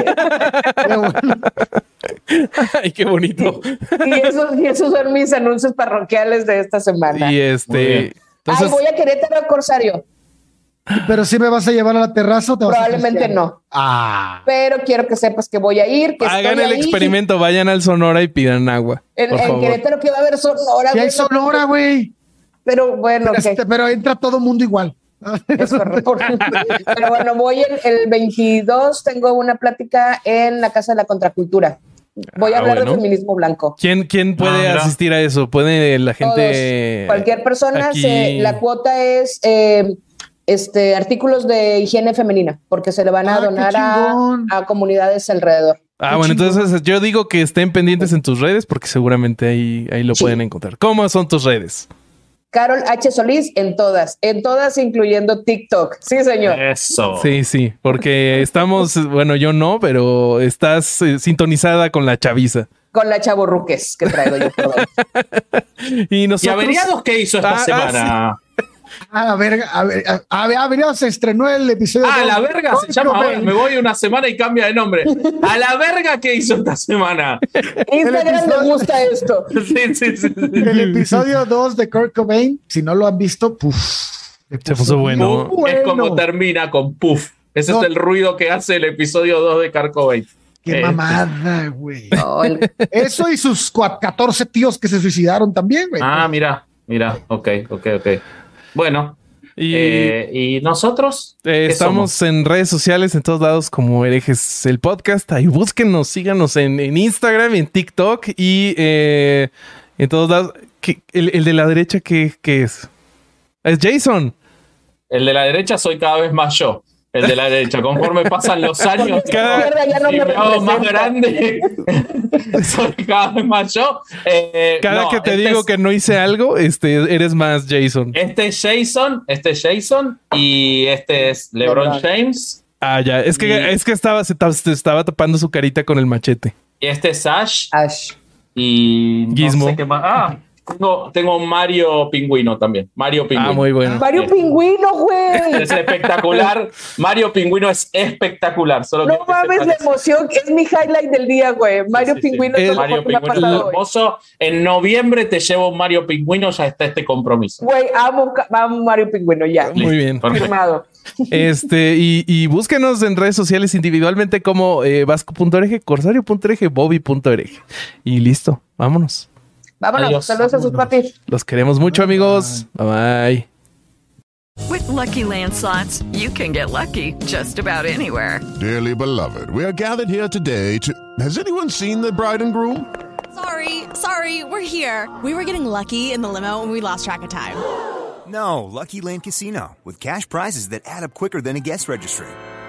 Ay, qué bonito. Y esos, y esos son mis anuncios parroquiales de esta semana. Y este. Entonces, Ay, voy a Querétaro Corsario. Pero si me vas a llevar a la terraza o te vas a Probablemente Cristiano? no. Ah, Pero quiero que sepas que voy a ir. Que hagan estoy el ahí. experimento, vayan al Sonora y pidan agua. En, por en favor. Querétaro que va a haber Sonora. si hay Sonora, güey. Pero bueno, Este, que pero entra todo mundo igual. es correcto. Pero bueno, voy el, el 22, tengo una plática en la Casa de la Contracultura. Voy a Ah, hablar bueno. de feminismo blanco. ¿Quién, quién puede Ah, asistir a eso? ¿Puede la gente. Todos, cualquier persona, aquí- se- la cuota es eh, este, artículos de higiene femenina, porque se le van a Ah, donar a, comunidades alrededor. Ah, Qué bueno, chingón. entonces yo digo que estén pendientes en tus redes porque seguramente ahí, ahí lo Sí. pueden encontrar. ¿Cómo son tus redes? Carol H. Solís en todas, en todas, incluyendo TikTok. Sí, señor. Eso. Sí, sí, porque estamos, bueno, yo no, pero estás eh, sintonizada con la chaviza. Con la chaborruques que traigo yo. Y ¿Y nosotros... Averiados qué hizo esta Ah, ah, semana? A la verga, a ver, a, a, a ver, se estrenó el episodio. Ah, dos la verga se Kurt llama ahora. Cobain. Me voy una semana y cambia de nombre. A la verga qué hizo esta semana. Instagram episodio- le gusta esto. Sí, sí, sí. sí. El episodio 2 de Kurt Cobain, si no lo han visto, puf, le Se puso bueno. Es como termina con puff. Ese No. es el ruido que hace el episodio 2 de Carcobain. Qué Eh, mamada, güey. No, el- Eso y sus cua- 14 tíos que se suicidaron también, güey. Ah, mira, mira. Ok, ok, ok. Bueno, Y eh, ¿y nosotros? eh, ¿Qué estamos en redes sociales en todos lados como herejes el podcast. Ahí búsquenos, síganos en, en Instagram, en TikTok y eh, en todos lados. ¿Qué- el, el de la derecha, ¿qué, qué es? Es Jason. El de la derecha soy cada vez más yo. El de la derecha, conforme pasan los años Cada- no y me me hago más grande, soy cada vez más yo. Eh, Cada no, que te este digo es- que no hice algo, este, eres más Jason. Este es Jason, este es Jason y este es LeBron. James Ah, ya. Es que, Y- es que estaba, se, ta- se estaba tapando su carita con el machete. y este es Ash Ash. y no Gizmo. sé qué más. Ah, tengo, tengo Mario Pingüino también. Mario Pingüino. Ah, muy bueno. Mario. Pingüino, güey. Es espectacular. Mario Pingüino es espectacular. Solo No mames la emoción, que es mi highlight del día, güey. Mario Sí, sí, sí. Pingüino es Mario Pingüino es hermoso. En noviembre te llevo un Mario Pingüino, ya está este compromiso. Güey, amo, amo Mario Pingüino, ya. Muy bien. Firmado. Este, y, y búsquenos en redes sociales individualmente como eh, vasco.org, corsario.org, bobby.org. Y listo, vámonos. Vámonos, Adiós. saludos a sus papis. Los queremos mucho, amigos. Bye bye. With Lucky Land slots, you can get lucky just about anywhere. Dearly beloved, we are gathered here today to. Has anyone seen the bride and groom? Sorry, sorry, we're here. We were getting lucky in the limo and we lost track of time. No, Lucky Land Casino, with cash prizes that add up quicker than a guest registry.